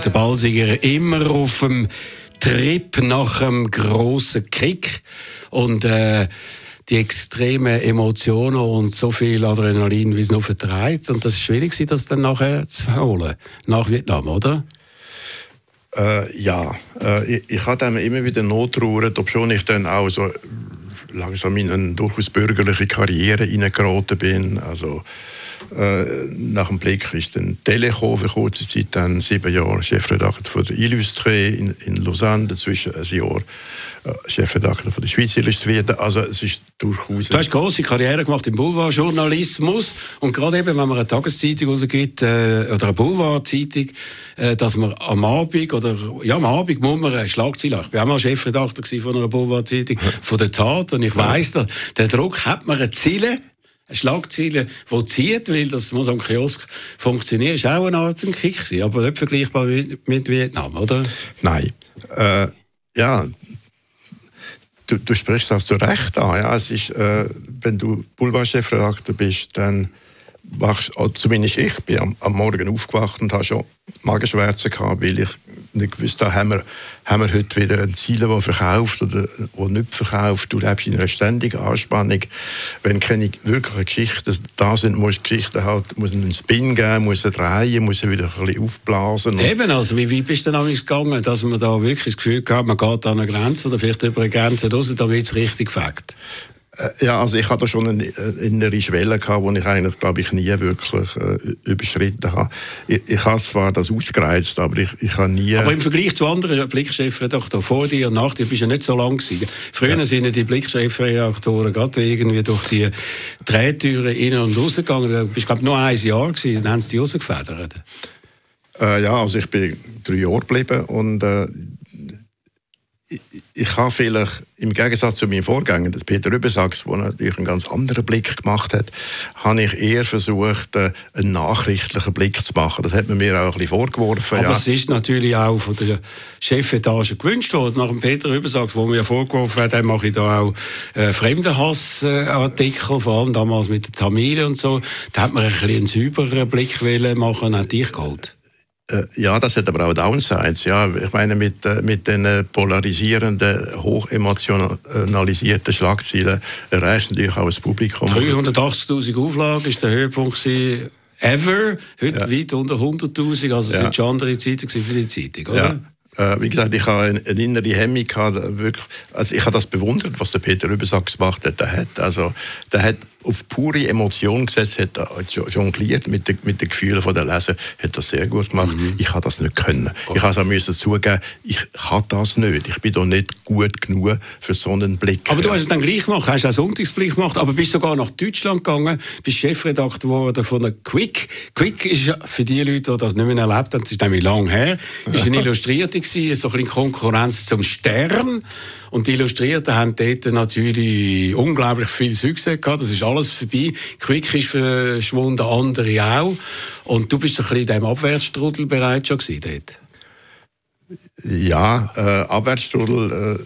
Peter Balsiger immer auf dem Trip nach einem grossen Kick und äh, die extremen Emotionen und so viel Adrenalin, wie es noch vertreibt. Und das ist schwierig, das dann nachher zu holen, nach Vietnam, oder? Äh, ja, äh, ich, ich habe immer wieder notruhren, obwohl ich dann auch so langsam in eine durchaus bürgerliche Karriere hineingeraten bin. Also äh, nach dem Blick ist dann Telekom für kurze Zeit, dann sieben Jahre Chefredakteur von der Illustré in, in Lausanne, dazwischen ein Jahr äh, Chefredakteur von der Schweiz Illustrierte. Also es ist durchaus... Du hast große Karriere gemacht im Boulevardjournalismus und gerade eben, wenn man eine Tageszeitung rausgibt äh, oder eine Boulevardzeitung, äh, dass man am Abend oder ja am Abend muss man eine Schlagzeile. Ich war auch mal Chefredakteur von einer Boulevardzeitung von der Tat und ich weiss, der, der Druck hat man eine Ziele Schlagzeile, die zieht, weil das muss am Kiosk funktionieren, ist auch eine Art Kick gewesen, aber nicht vergleichbar mit, mit Vietnam, oder? Nein. Äh, ja, du, du, sprichst das zu Recht an. Ja, es ist, äh, wenn du Boulevardchefredakteur bist, dann wachst, zumindest ich bin am, am Morgen aufgewacht und habe schon Magenschmerzen gehabt, weil ich nicht gewusst habe, haben wir, haben wir heute wieder ein Ziel, das verkauft oder das nicht verkauft. Du lebst in einer ständigen Anspannung. Wenn keine wirklichen Geschichten da sind, muss die Geschichte halt, muss einen Spin geben, muss sie drehen, muss sie wieder ein bisschen aufblasen. Eben, also wie weit bist du dann gegangen, dass man da wirklich das Gefühl hat, man geht an eine Grenze oder vielleicht über eine Grenze raus, damit es richtig fängt? Äh, ja, also ich hatte schon eine innere Schwelle gehabt, die ich eigentlich, glaube ich, nie wirklich äh, überschritten habe. Ich, ich habe zwar das ausgereizt, aber ich, ich habe nie... Aber im Vergleich zu anderen Blickchefredaktoren vor dir und nach dir bist du ja nicht so lang gewesen. Früher ja. sind die Blickchefredaktoren gerade irgendwie durch die Drehtüren innen und raus gegangen. Du bist, glaube ich, nur ein Jahr gewesen, dann haben sie dich rausgefedert. Äh, ja, also ich bin drei Jahre geblieben und äh, ich habe vielleicht im Gegensatz zu meinem Vorgänger, Peter Rübesachs, der natürlich einen ganz anderen Blick gemacht hat, habe ich eher versucht, äh, einen nachrichtlichen Blick zu machen. Das hat man mir auch ein bisschen vorgeworfen. Aber ja. es ist natürlich auch von der Chefetage gewünscht worden, nach dem Peter Rübesachs, wo mir vorgeworfen hat, mache ich da auch äh, Fremdenhassartikel, vor allem damals mit der Tamile und so. Da hat man ein bisschen einen sauberen Blick machen und hat dich geholt. Äh, ja, das hat aber auch Downsides. Ja, ich meine, mit, äh, mit den polarisierenden, hochemotionalisierten Schlagzeilen erreicht natürlich auch das Publikum. 380.000 Auflagen ist der Höhepunkt ever. Heute ja. weit unter 100.000. Also ja. sind schon andere Zeiten für die Zeitung, oder? Ja. Äh, wie gesagt, ich habe eine, eine innere Hemmung gehabt, wirklich, also ich habe das bewundert, was der Peter Rübesack gemacht hat. Der hat, also, der hat auf pure Emotion gesetzt, hat jongliert mit den, mit den Gefühlen der Leser, hat das sehr gut gemacht. Mhm. Ich habe das nicht können. Okay. Ich also müssen zugeben, ich habe das nicht. Ich bin doch nicht gut genug für so einen Blick. Aber du hast es dann gleich gemacht, hast auch Sonntagsblick gemacht, aber bist sogar nach Deutschland gegangen, bist Chefredakteur geworden von der Quick. Quick ist für die Leute, die das nicht mehr erlebt haben, das ist nämlich lang her, ist eine Illustrierte gewesen, so ein bisschen Konkurrenz zum Stern. Und die Illustrierten haben dort natürlich unglaublich viel Success gehabt. Das ist alles vorbei. Quick ist verschwunden, andere auch. Und du bist ein bisschen in diesem Abwärtsstrudel bereits schon gewesen dort. Ja, äh, Abwärtsstrudel... Äh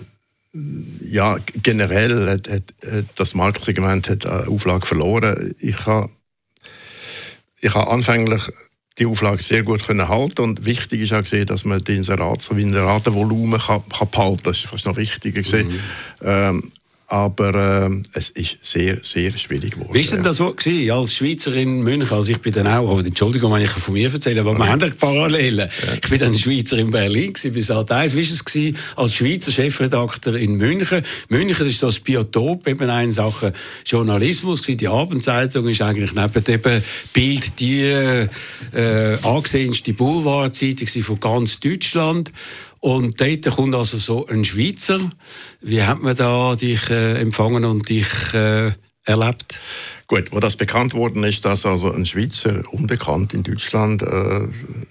ja, generell hat, hat, hat das Marktsegment hat eine Auflage verloren. Ich habe ich habe anfänglich die Auflage sehr gut können halten und wichtig ist auch gesehen, dass man den Inserat, so wie Inseratenvolumen kann, kann behalten. Das ist fast noch wichtiger gesehen. Mhm. Ähm, aber äh, es ist sehr, sehr schwierig geworden. Wie war denn das so gewesen, als Schweizer in München? Also ich bin dann auch, oh, Entschuldigung, wenn ich von mir erzähle, aber wir haben ja Parallelen. Ja. Ich bin dann Schweizer in Berlin gewesen, bis Sat 1. Wie war es gewesen, als Schweizer Chefredakteur in München? München ist so das Biotop eben in Sachen Journalismus gewesen. Die Abendzeitung ist eigentlich neben dem Bild die äh, angesehenste Boulevardzeitung von ganz Deutschland. Und dort kommt also so ein Schweizer. Wie hat man da dich äh, empfangen und dich äh, erlebt? Gut, wo das bekannt worden ist, dass also ein Schweizer, unbekannt in Deutschland, äh,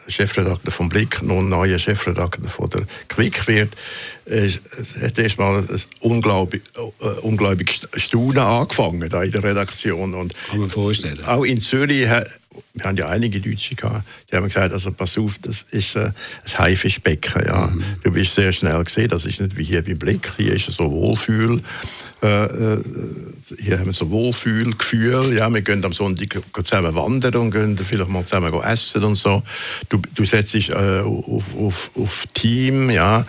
Chefredakteur vom Blick, nun neuer Chefredakteur von der Quick wird, äh, hat erstmal ein unglaublich, äh, unglaublich Staunen angefangen da in der Redaktion. Und Kann man vorstellen. Auch in Zürich wir haben ja einige Deutsche gehabt, die haben gesagt, also pass auf, das ist äh, ein Haifischbecken, ja. Mhm. Du bist sehr schnell gesehen, das ist nicht wie hier beim Blick, hier ist so Wohlfühl, äh, äh, hier haben wir so Wohlfühlgefühl, ja, wir gehen am Sonntag zusammen wandern und gehen vielleicht mal zusammen essen und so. Du, du setzt dich äh, auf, auf, auf Team, ja,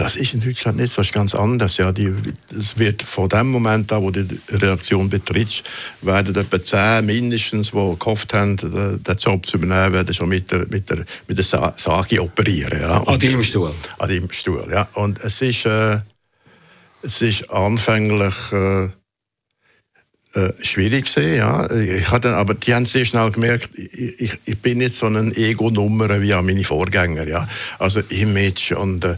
das ist in Deutschland nicht so, ganz anders. Ja, die, es wird von dem Moment an, wo die Redaktion betritt, werden etwa zehn mindestens, die gehofft haben, den, Job zu übernehmen, werden schon mit der, mit der, mit der Sage operieren. Ja. An deinem Stuhl? An deinem Stuhl, ja. Und es ist, äh, es ist anfänglich... Äh, äh, schwierig gesehen, ja. Ich hatte, aber die haben sehr schnell gemerkt, ich, ich bin nicht so eine Ego-Nummer wie meine Vorgänger, ja. Also Image und äh,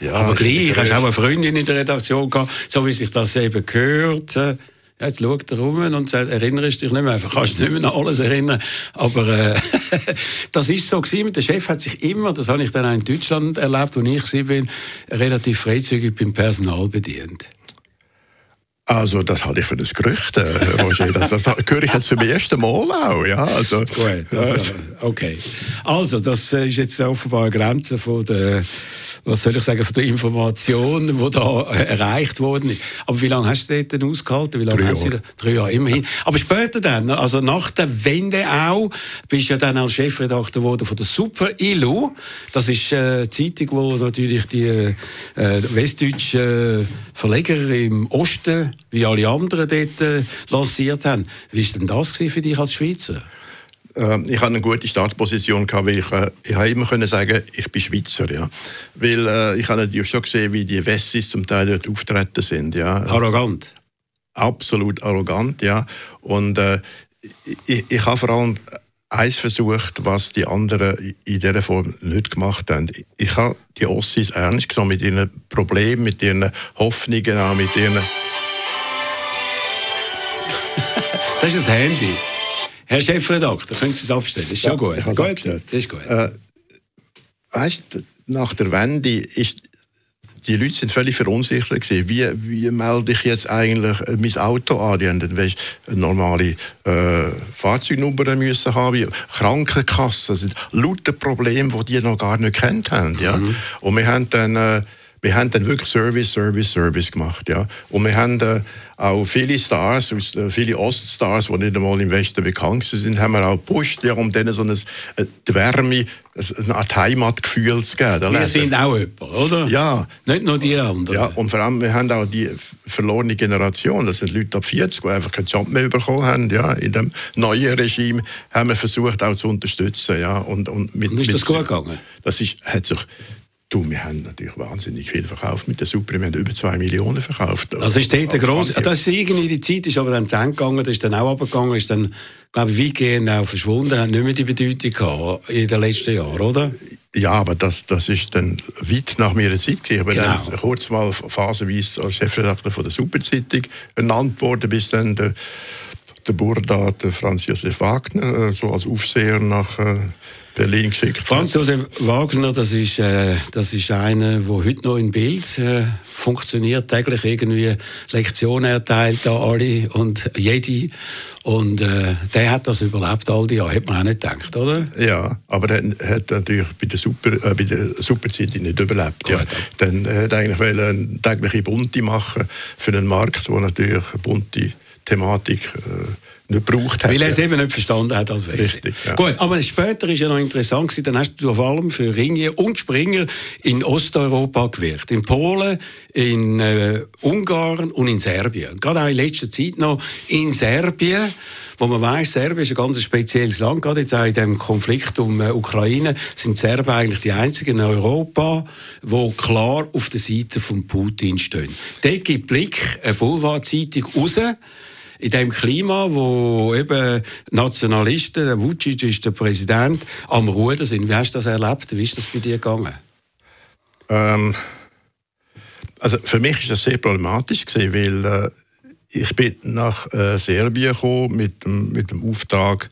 ja. Aber gleich, hast du auch eine Freundin in der Redaktion gehabt, so wie sich das eben gehört. Äh, jetzt schaut er rum und sagt, erinnerst dich nicht mehr, einfach kannst nicht mehr an alles erinnern. Aber äh, das ist so gewesen. Der Chef hat sich immer, das habe ich dann auch in Deutschland erlebt, wo ich war, relativ freizügig beim Personal bedient. Also, das halte ich für ein Gerücht, äh, Roger. Das, das höre ich jetzt zum ersten Mal auch. Ja, also, Gut, das, äh, okay. Also, das ist jetzt offenbar eine Grenze von der, was soll ich sagen, von der Information, die da erreicht worden ist. Aber wie lange hast du dort denn ausgehalten? Wie lange drei Jahre. Drei Jahre, immerhin. Aber später dann, also nach der Wende auch, bist du ja dann als Chefredakteur geworden von der Super Ilu. Das ist eine Zeitung, wo natürlich die äh, westdeutschen Verleger im Osten wie alle anderen dort äh, lanciert haben. Wie war denn das für dich als Schweizer? Ähm, ich hatte eine gute Startposition gehabt, weil ich, äh, ich habe immer können sagen, ich bin Schweizer, ja. Weil äh, ich habe natürlich schon gesehen, wie die Wessis zum Teil dort auftreten sind, ja. Arrogant. Absolut arrogant, ja. Und äh, ich, ich habe vor allem eins versucht, was die anderen in dieser Form nicht gemacht haben. Ich habe die Ossis ernst genommen mit ihren Problemen, mit ihren Hoffnungen, auch mit ihren das ist ein Handy. Herr Chefredakteur, können Sie es abstellen? Das ist schon gut. Ich gut. Das ist gut. Äh, weißt, nach der Wende ist die Leute sind völlig verunsichert gewesen. Wie, wie melde ich jetzt eigentlich äh, mein Auto an? Die haben dann weißt, eine normale äh, Fahrzeugnummer müssen haben, Krankenkasse. Das sind lauter Probleme, die die noch gar nicht kennt haben. Ja? Mhm. Und wir haben dann äh, wir haben dann wirklich Service, Service, Service gemacht. Ja. Und wir haben äh, auch viele Stars, äh, viele Oststars, die nicht einmal im Westen bekannt sind, haben wir auch gepusht, ja, um denen so eine, äh, die Wärme, eine Art Heimatgefühl zu geben. Wir sind auch jemand, oder? Ja. Nicht nur die anderen. Ja, und vor allem, wir haben auch die verlorene Generation, das sind Leute ab 40, die einfach keinen Job mehr bekommen haben. Ja. In dem neuen Regime haben wir versucht, auch zu unterstützen. Ja. Und, und, mit, und ist das gut gegangen? Das ist, hat sich Du, wir haben natürlich wahnsinnig viel verkauft mit der Super. Wir haben über zwei Millionen verkauft. Also ist dort der grosse, das ist irgendwie die Zeit ist aber dann zu Ende gegangen, das ist dann auch abgegangen, ist dann, glaube ich, weitgehend auch verschwunden, hat nicht mehr die Bedeutung gehabt in den letzten Jahren, oder? Ja, aber das, das ist dann weit nach meiner Zeit. Ich bin genau. dann kurz mal phasenweise als Chefredakteur von der Superzeitung ernannt worden, bis dann der, der Burda, der Franz Josef Wagner, äh, so als Aufseher nach äh, Berlin geschickt. Franz Josef Wagner, das ist, äh, das ist einer, der heute noch in Bild äh, funktioniert, täglich irgendwie Lektionen erteilt an alle und jede. Und äh, der hat das überlebt all die Jahre, hätte man auch nicht gedacht, oder? Ja, aber er hat natürlich bei der, Super, äh, bei der Superzeit nicht überlebt. Ja. Dann er hat eigentlich eine tägliche Bunte machen für einen Markt, wo natürlich eine bunte Thematik äh, nicht gebraucht hat. Weil er es eben nicht verstanden hat als. Richtig, ja. Gut, aber später ist ja noch interessant gewesen, dann hast du vor allem für Ringe und Springer in Osteuropa gewirkt. In Polen, in äh, Ungarn und in Serbien. Gerade auch in letzter Zeit noch in Serbien wo man weiß, Serbien ist ein ganz spezielles Land, gerade jetzt auch in dem Konflikt um äh, Ukraine sind Serben eigentlich die einzigen in Europa, wo klar auf der Seite von Putin stehen. Dort gibt Blick eine Boulevardzeitung raus, in dem Klima, wo eben Nationalisten, der Vucic ist der Präsident, am Ruder sind. Wie hast du das erlebt? Wie ist das bei dir gegangen? Ähm, also für mich ist das sehr problematisch gewesen, weil äh, ich bin nach äh, Serbien gekommen mit mit dem Auftrag,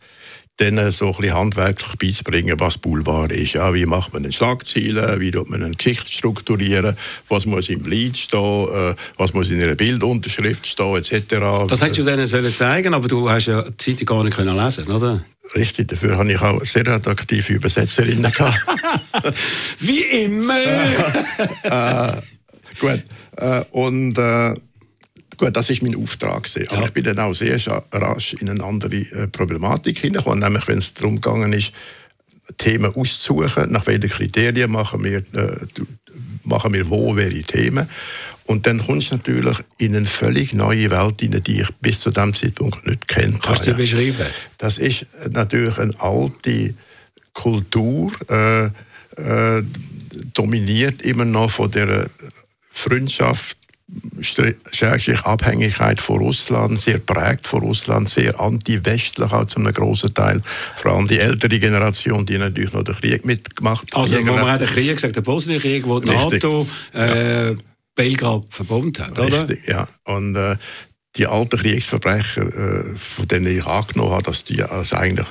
denen so ein bisschen handwerklich beizubringen, was Boulevard ist. Ja, wie macht man eine Schlagzeile, wie tut man eine Geschichte strukturieren, was muss im Lied stehen, äh, was muss in einer Bildunterschrift stehen, etc. Das hättest du denen sollen zeigen aber du hast ja die Zeitung gar nicht können lesen oder? Richtig, dafür habe ich auch sehr attraktive Übersetzerinnen gehabt. wie immer! äh, gut, äh, und... Äh, Gut, das ist mein Auftrag. Ja. Aber ich bin dann auch sehr rasch in eine andere äh, Problematik hineingekommen, nämlich wenn es darum gegangen ist, Themen auszusuchen, nach welchen Kriterien machen wir, äh, machen wir wo welche Themen. Und dann kommst du natürlich in eine völlig neue Welt hinein, die ich bis zu diesem Zeitpunkt nicht kennt Kannst du beschreiben? Das ist natürlich eine alte Kultur, äh, äh, dominiert immer noch von der Freundschaft schrägstrich Abhängigkeit von Russland, sehr prägt von Russland, sehr anti-westlich auch zu einem grossen Teil. Vor allem die ältere Generation, die natürlich noch den Krieg mitgemacht hat. Also, wo man hat den Krieg gesagt, der Bosnienkrieg, wo die NATO äh, ja. Belgrad verbunden hat, oder? Richtig, ja. Und äh, die alten Kriegsverbrecher, äh, von denen ich angenommen habe, dass die also eigentlich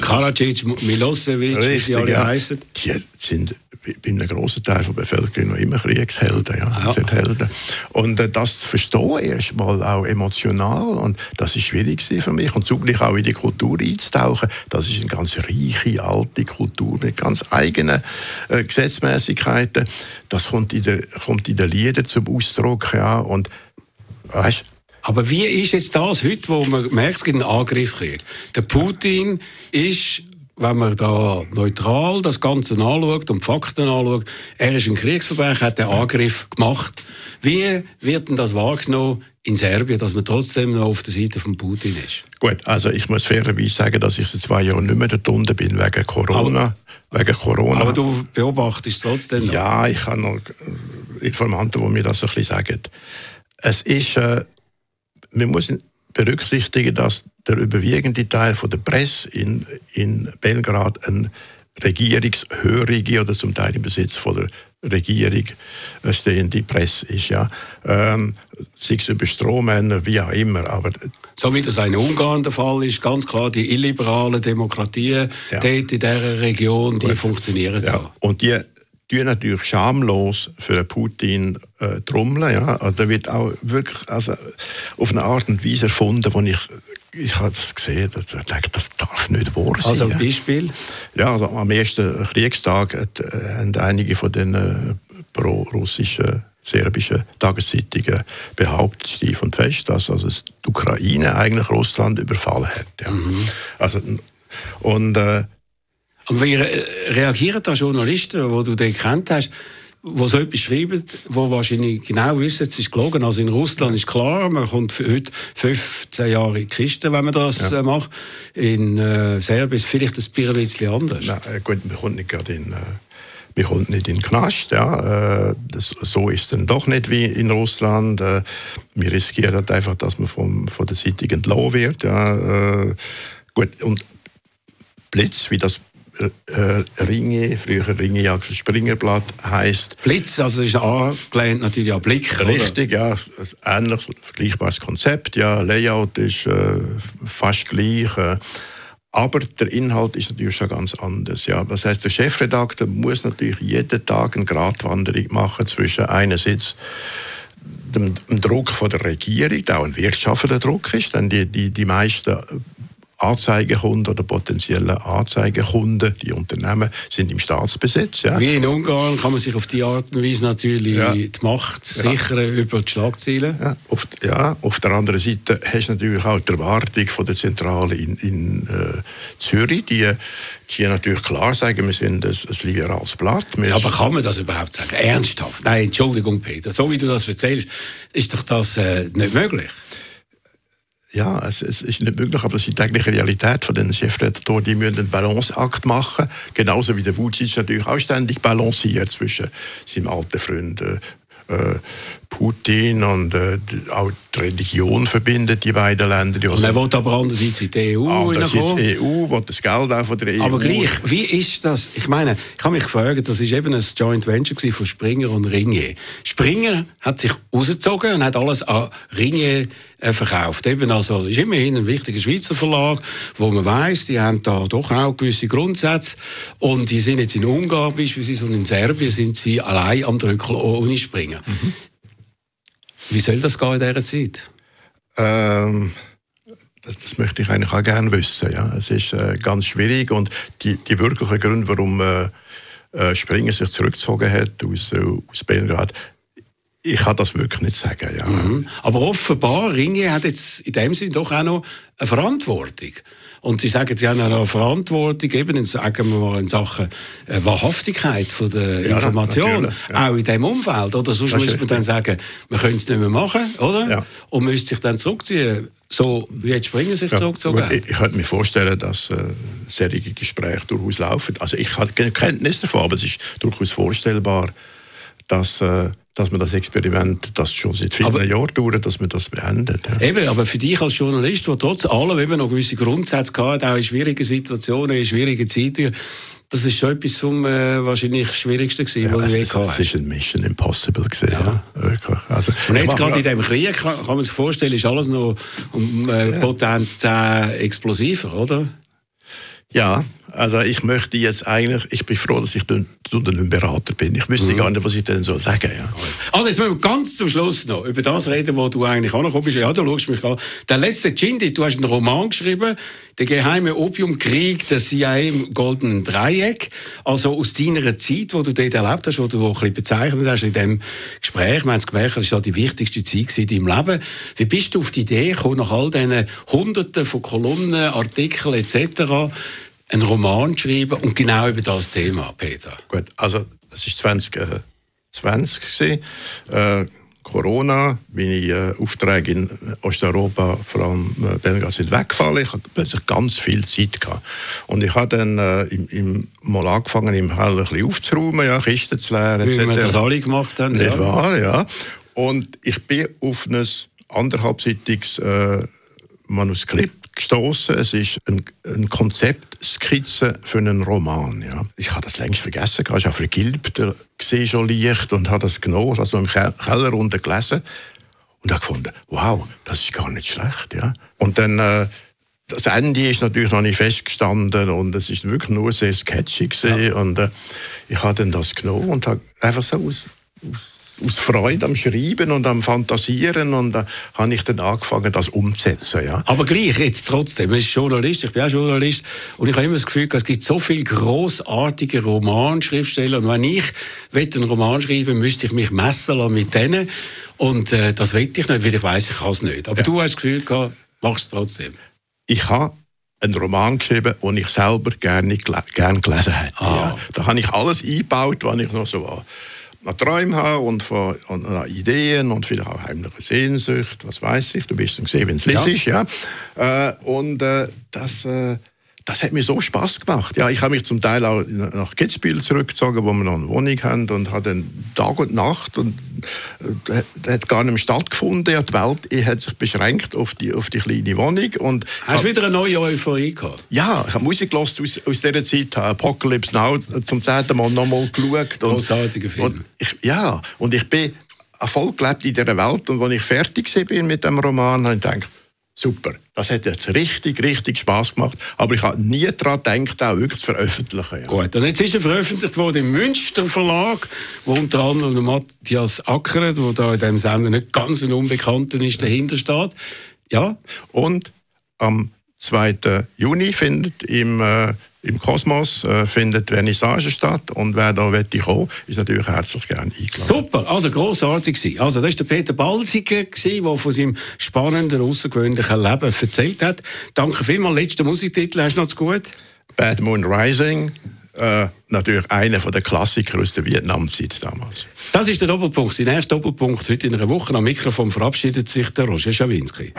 Karadzic, Milosevic, wie sie alle ja. heißen. Die sind bei einem grossen Teil der Bevölkerung noch immer Kriegshelden. Ja. ja. Sind Helden. Und äh, das zu verstehen, erstmal auch emotional, und das ist schwierig für mich. Und zugleich auch in die Kultur einzutauchen, das ist eine ganz reiche, alte Kultur mit ganz eigenen äh, Gesetzmäßigkeiten. Das kommt in, der, kommt in den Liedern zum Ausdruck. Ja. Und, weißt, aber wie ist jetzt das heute, wo man merkt, es gibt einen Angriffskrieg? Der Putin ist wenn man da neutral das Ganze anschaut und Fakten anschaut, er ist ein Kriegsverbrecher, hat den Angriff gemacht. Wie wird denn das wahrgenommen in Serbien, dass man trotzdem noch auf der Seite von Putin ist? Gut, also ich muss fairerweise sagen, dass ich seit zwei Jahren nicht mehr dort unten bin, wegen Corona. Aber, wegen Corona. Aber du beobachtest trotzdem noch? Ja, ich habe noch Informanten, die mir das so ein bisschen sagen. Es ist, äh, man muss berücksichtigen, dass der überwiegende Teil von der Presse in, in Belgrad ein regierungshörige oder zum Teil im Besitz von der Regierung stehende Presse ist. Ja. Ähm, sei es über Strohmänner, wie auch immer. Aber so wie das in Ungarn der Fall ist, ganz klar, die illiberalen Demokratien ja. dort in dieser Region, die Gut. funktionieren so. Ja. Und die tun natürlich schamlos für Putin äh, trommeln. Ja. Also, der wird auch wirklich also, auf eine Art und Weise erfunden, wo ich ich habe das gesehen, das, das darf nicht wahr sein. Also ein Beispiel? Ja, also am ersten Kriegstag äh, haben einige von den äh, pro-russischen serbischen Tageszeitungen behauptet, Stief und Fest, dass also die Ukraine eigentlich Russland überfallen hat. Ja. Mhm. Also, und, äh, und wie reagieren da Journalisten, die du den kennt hast, die so etwas schreiben, die wahrscheinlich genau wissen, es ist gelogen. Also in Russland ist klar, man kommt heute 15 Jahre in die Kiste, wenn man das ja. Äh, macht. In äh, Serbien ist vielleicht ein bisschen anders. Nein, äh, gut, man kommt nicht gerade in... Äh wir kommen nicht in den Knast. Ja. Äh, das, so ist es dann doch nicht wie in Russland. Wir riskieren halt einfach, dass man vom, von der Seite entlassen wird. Ja. Gut, und Blitz, wie das äh, Ringe, früher Ringejagd für Springerblatt heisst. Blitz, also ist angelehnt natürlich an Blick, Richtig, oder? ja. Ein ähnliches, vergleichbares Konzept. Ja, Layout ist äh, fast gleich. Äh, aber der Inhalt ist natürlich schon ganz anders. Ja. Das heißt, der Chefredakteur muss natürlich jeden Tag eine Gratwanderung machen zwischen einerseits dem, dem Druck von der Regierung, der auch ein wirtschaftlicher Druck ist, denn die, die, die meisten Anzeigekunden oder potenzielle Anzeigekunden, die Unternehmen, sind im Staatsbesitz. Ja. Wie in Ungarn kann man sich auf die Art und Weise natürlich ja. die Macht sichern ja. über die Schlagzeilen. Ja auf, ja, auf der anderen Seite hast du natürlich auch die Erwartung von der Zentrale in, in äh, Zürich, die, die natürlich klar sagen, wir sind ein, ein liberales Blatt. Wir aber kann man das überhaupt sagen? Ernsthaft? Nein, Entschuldigung, Peter. So wie du das erzählst, ist doch das äh, nicht möglich ja, es, es, ist nicht möglich, aber das ist die tägliche Realität von den Chefredakteuren. Die müssen einen Balanceakt machen, genauso wie der Vucic natürlich auch ständig balanciert zwischen seinem alten Freund äh, Putin und äh, auch die Religion verbindet die beiden Länder. Und er will aber andererseits in die EU Andererseits die EU, will das Geld auch von der EU. Aber gleich, wie ist das? Ich meine, ich kann mich fragen, das ist eben ein Joint Venture von Springer und Ringier. Springer hat sich rausgezogen und hat alles an Ringier äh, verkauft. Eben also, ist immerhin ein wichtiger Schweizer Verlag, wo man weiß, die haben da doch auch gewisse Grundsätze und die sind jetzt in Ungarn beispielsweise und in Serbien sind sie allein am Drückel ohne Springer. Mhm. Wie soll das gehen in dieser Zeit? Ähm, das, das, möchte ich eigentlich auch gerne wissen. Ja. Es ist äh, ganz schwierig und die, die wirklichen Gründe, warum äh, äh Springer sich zurückgezogen hat aus, äh, aus Belgrad, ich kann das wirklich nicht sagen. Ja. Mhm. Aber offenbar, Ringe hat jetzt in dem Sinne doch auch noch eine Verantwortung. Und sie sagen, sie haben eine Verantwortung eben in, sagen wir mal, in Sachen äh, Wahrhaftigkeit von der ja, Information, ja. auch in diesem Umfeld. Oder sonst muss man dann sagen, man könnte es nicht mehr machen, oder? Ja. Und müsste sich dann zurückziehen, so wie jetzt Springer sich ja, zurückgezogen Ich, ich könnte mir vorstellen, dass äh, solche Gespräche durchaus laufen. Also ich habe keine Kenntnis davon, aber es ist durchaus vorstellbar, dass... Äh, dass man das Experiment, das schon seit vielen aber, Jahren dauert, dass man das beendet. Ja. Eben, aber für dich als Journalist, der trotz allem eben noch gewisse Grundsätze hat, auch in schwierigen Situationen, in schwierigen Zeiten, das ist schon etwas vom äh, wahrscheinlich Schwierigsten gewesen, ja, was hast. Es war ein Mission Impossible gewesen, ja. ja wirklich. Also, Und jetzt gerade in diesem Krieg, kann, kann, man sich vorstellen, ist alles noch um äh, Potenz 10 explosiver, oder? Ja, also ich möchte jetzt eigentlich, ich bin froh, dass ich dann ein Berater bin. Ich wüsste mhm. gar nicht, was ich denn so sagen ja. Also jetzt müssen wir ganz zum Schluss noch über das reden, wo du eigentlich angekommen bist. Ja, du schaust mich an. Der letzte Chindi, du hast einen Roman geschrieben, der geheime Opiumkrieg der CIA im Goldenen Dreieck. Also aus deiner Zeit, wo du dort erlebt hast, wo du auch ein bisschen bezeichnet hast in dem Gespräch. Wir haben gemerkt, das war die wichtigste Zeit in deinem Leben. Wie bist du auf die Idee gekommen, nach all diesen Hunderten von Kolumnen, Artikeln etc., einen Roman schreiben und genau über das Thema, Peter? Gut, also es ist 2020 äh, Corona, meine äh, Aufträge in Osteuropa, vor allem äh, Belgrad, sind weggefallen. Ich hatte plötzlich ganz viel Zeit gehabt. Und ich habe dann äh, im, im, mal angefangen, im Hell ein bisschen aufzuräumen, ja, Kisten zu leeren, Wie wir das alle gemacht haben. Nicht ja. wahr, ja. Und ich bin auf ein anderthalbseitiges äh, Manuskript gestoßen. Es ist ein, ein Konzeptskizze für einen Roman. Ja. Ich habe das längst vergessen. Ich habe vergilbt, gesehen schon leicht und habe das genommen, also im Keller unten gelesen und habe gefunden, wow, das ist gar nicht schlecht. Ja. Und dann äh, das Ende ist natürlich noch nicht festgestanden und es ist wirklich nur sehr sketchy ja. und äh, ich habe dann das genommen und habe einfach so aus, aus aus Freude am Schreiben und am Fantasieren und da habe ich dann angefangen, das umzusetzen. Ja. Aber gleich, jetzt trotzdem, ich bin Journalist, ich bin auch Journalist und ich habe immer das Gefühl, es gibt so viele grossartige Romanschriftsteller und wenn ich einen Roman schreiben müsste ich mich messen lassen mit denen und äh, das will ich nicht, weil ich weiß, ich kann es nicht. Aber ja. du hast das Gefühl gehabt, machst es trotzdem. Ich habe einen Roman geschrieben, den ich selber gerne, gerne gelesen hätte. Ah. Ja. Da habe ich alles eingebaut, was ich noch so war an Träume habe und von und an Ideen und vielleicht auch heimliche Sehnsucht, was weiß ich. Du bist dann gesehen, wenn es ja. ist, ja. Äh, und äh, das, äh, das hat mir so Spaß gemacht. Ja, ich habe mich zum Teil auch nach Kitzbühel zurückgezogen, wo wir noch eine Wohnung haben und habe dann Tag und Nacht und äh, das hat gar nicht mehr stattgefunden. Die Welt hat sich beschränkt auf die, auf die kleine Wohnung. Und Hast du wieder eine neue Euphorie gehabt? Ja, ich habe Musik gehört aus, aus dieser Zeit, habe Apocalypse Now zum zehnten Mal nochmal geschaut. Großartiger Film. Und ich, ja, und ich bin gelebt in dieser Welt und als ich fertig bin mit dem Roman, habe ich gedacht, Super. Das hat jetzt richtig, richtig Spaß gemacht. Aber ich habe nie daran gedacht, auch wirklich zu veröffentlichen. Ja. Gut, und jetzt ist er veröffentlicht worden im Münster Verlag, wo unter anderem Matthias Ackeret, der da in diesem Sender nicht ganz ein Unbekannter ist, dahinter steht. Ja. Und am 2. Juni findet im, äh, im Kosmos äh, findet Vernissage statt und wer da kommen, ist natürlich herzlich gerne eingeladen. Super, also grossartig gewesen. Also das war der Peter Balsiger, der von seinem spannenden, außergewöhnlichen Leben erzählt hat. Danke vielmals. Letzter Musiktitel, hast du noch zu gut? Bad Moon Rising. Äh, natürlich einer der Klassiker aus der Vietnamzeit damals. Das ist der Doppelpunkt, sein erster Doppelpunkt heute in einer Woche. Am Mikrofon verabschiedet sich der Roger Schawinski.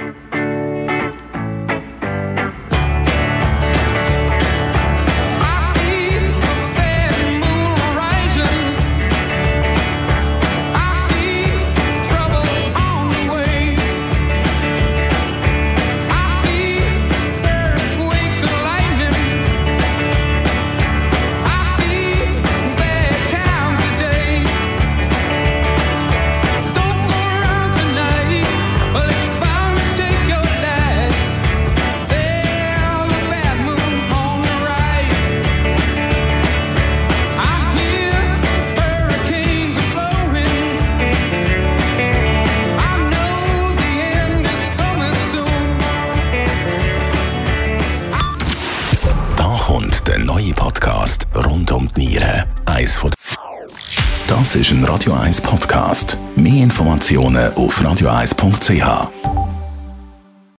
Informationen auf radio1.ch.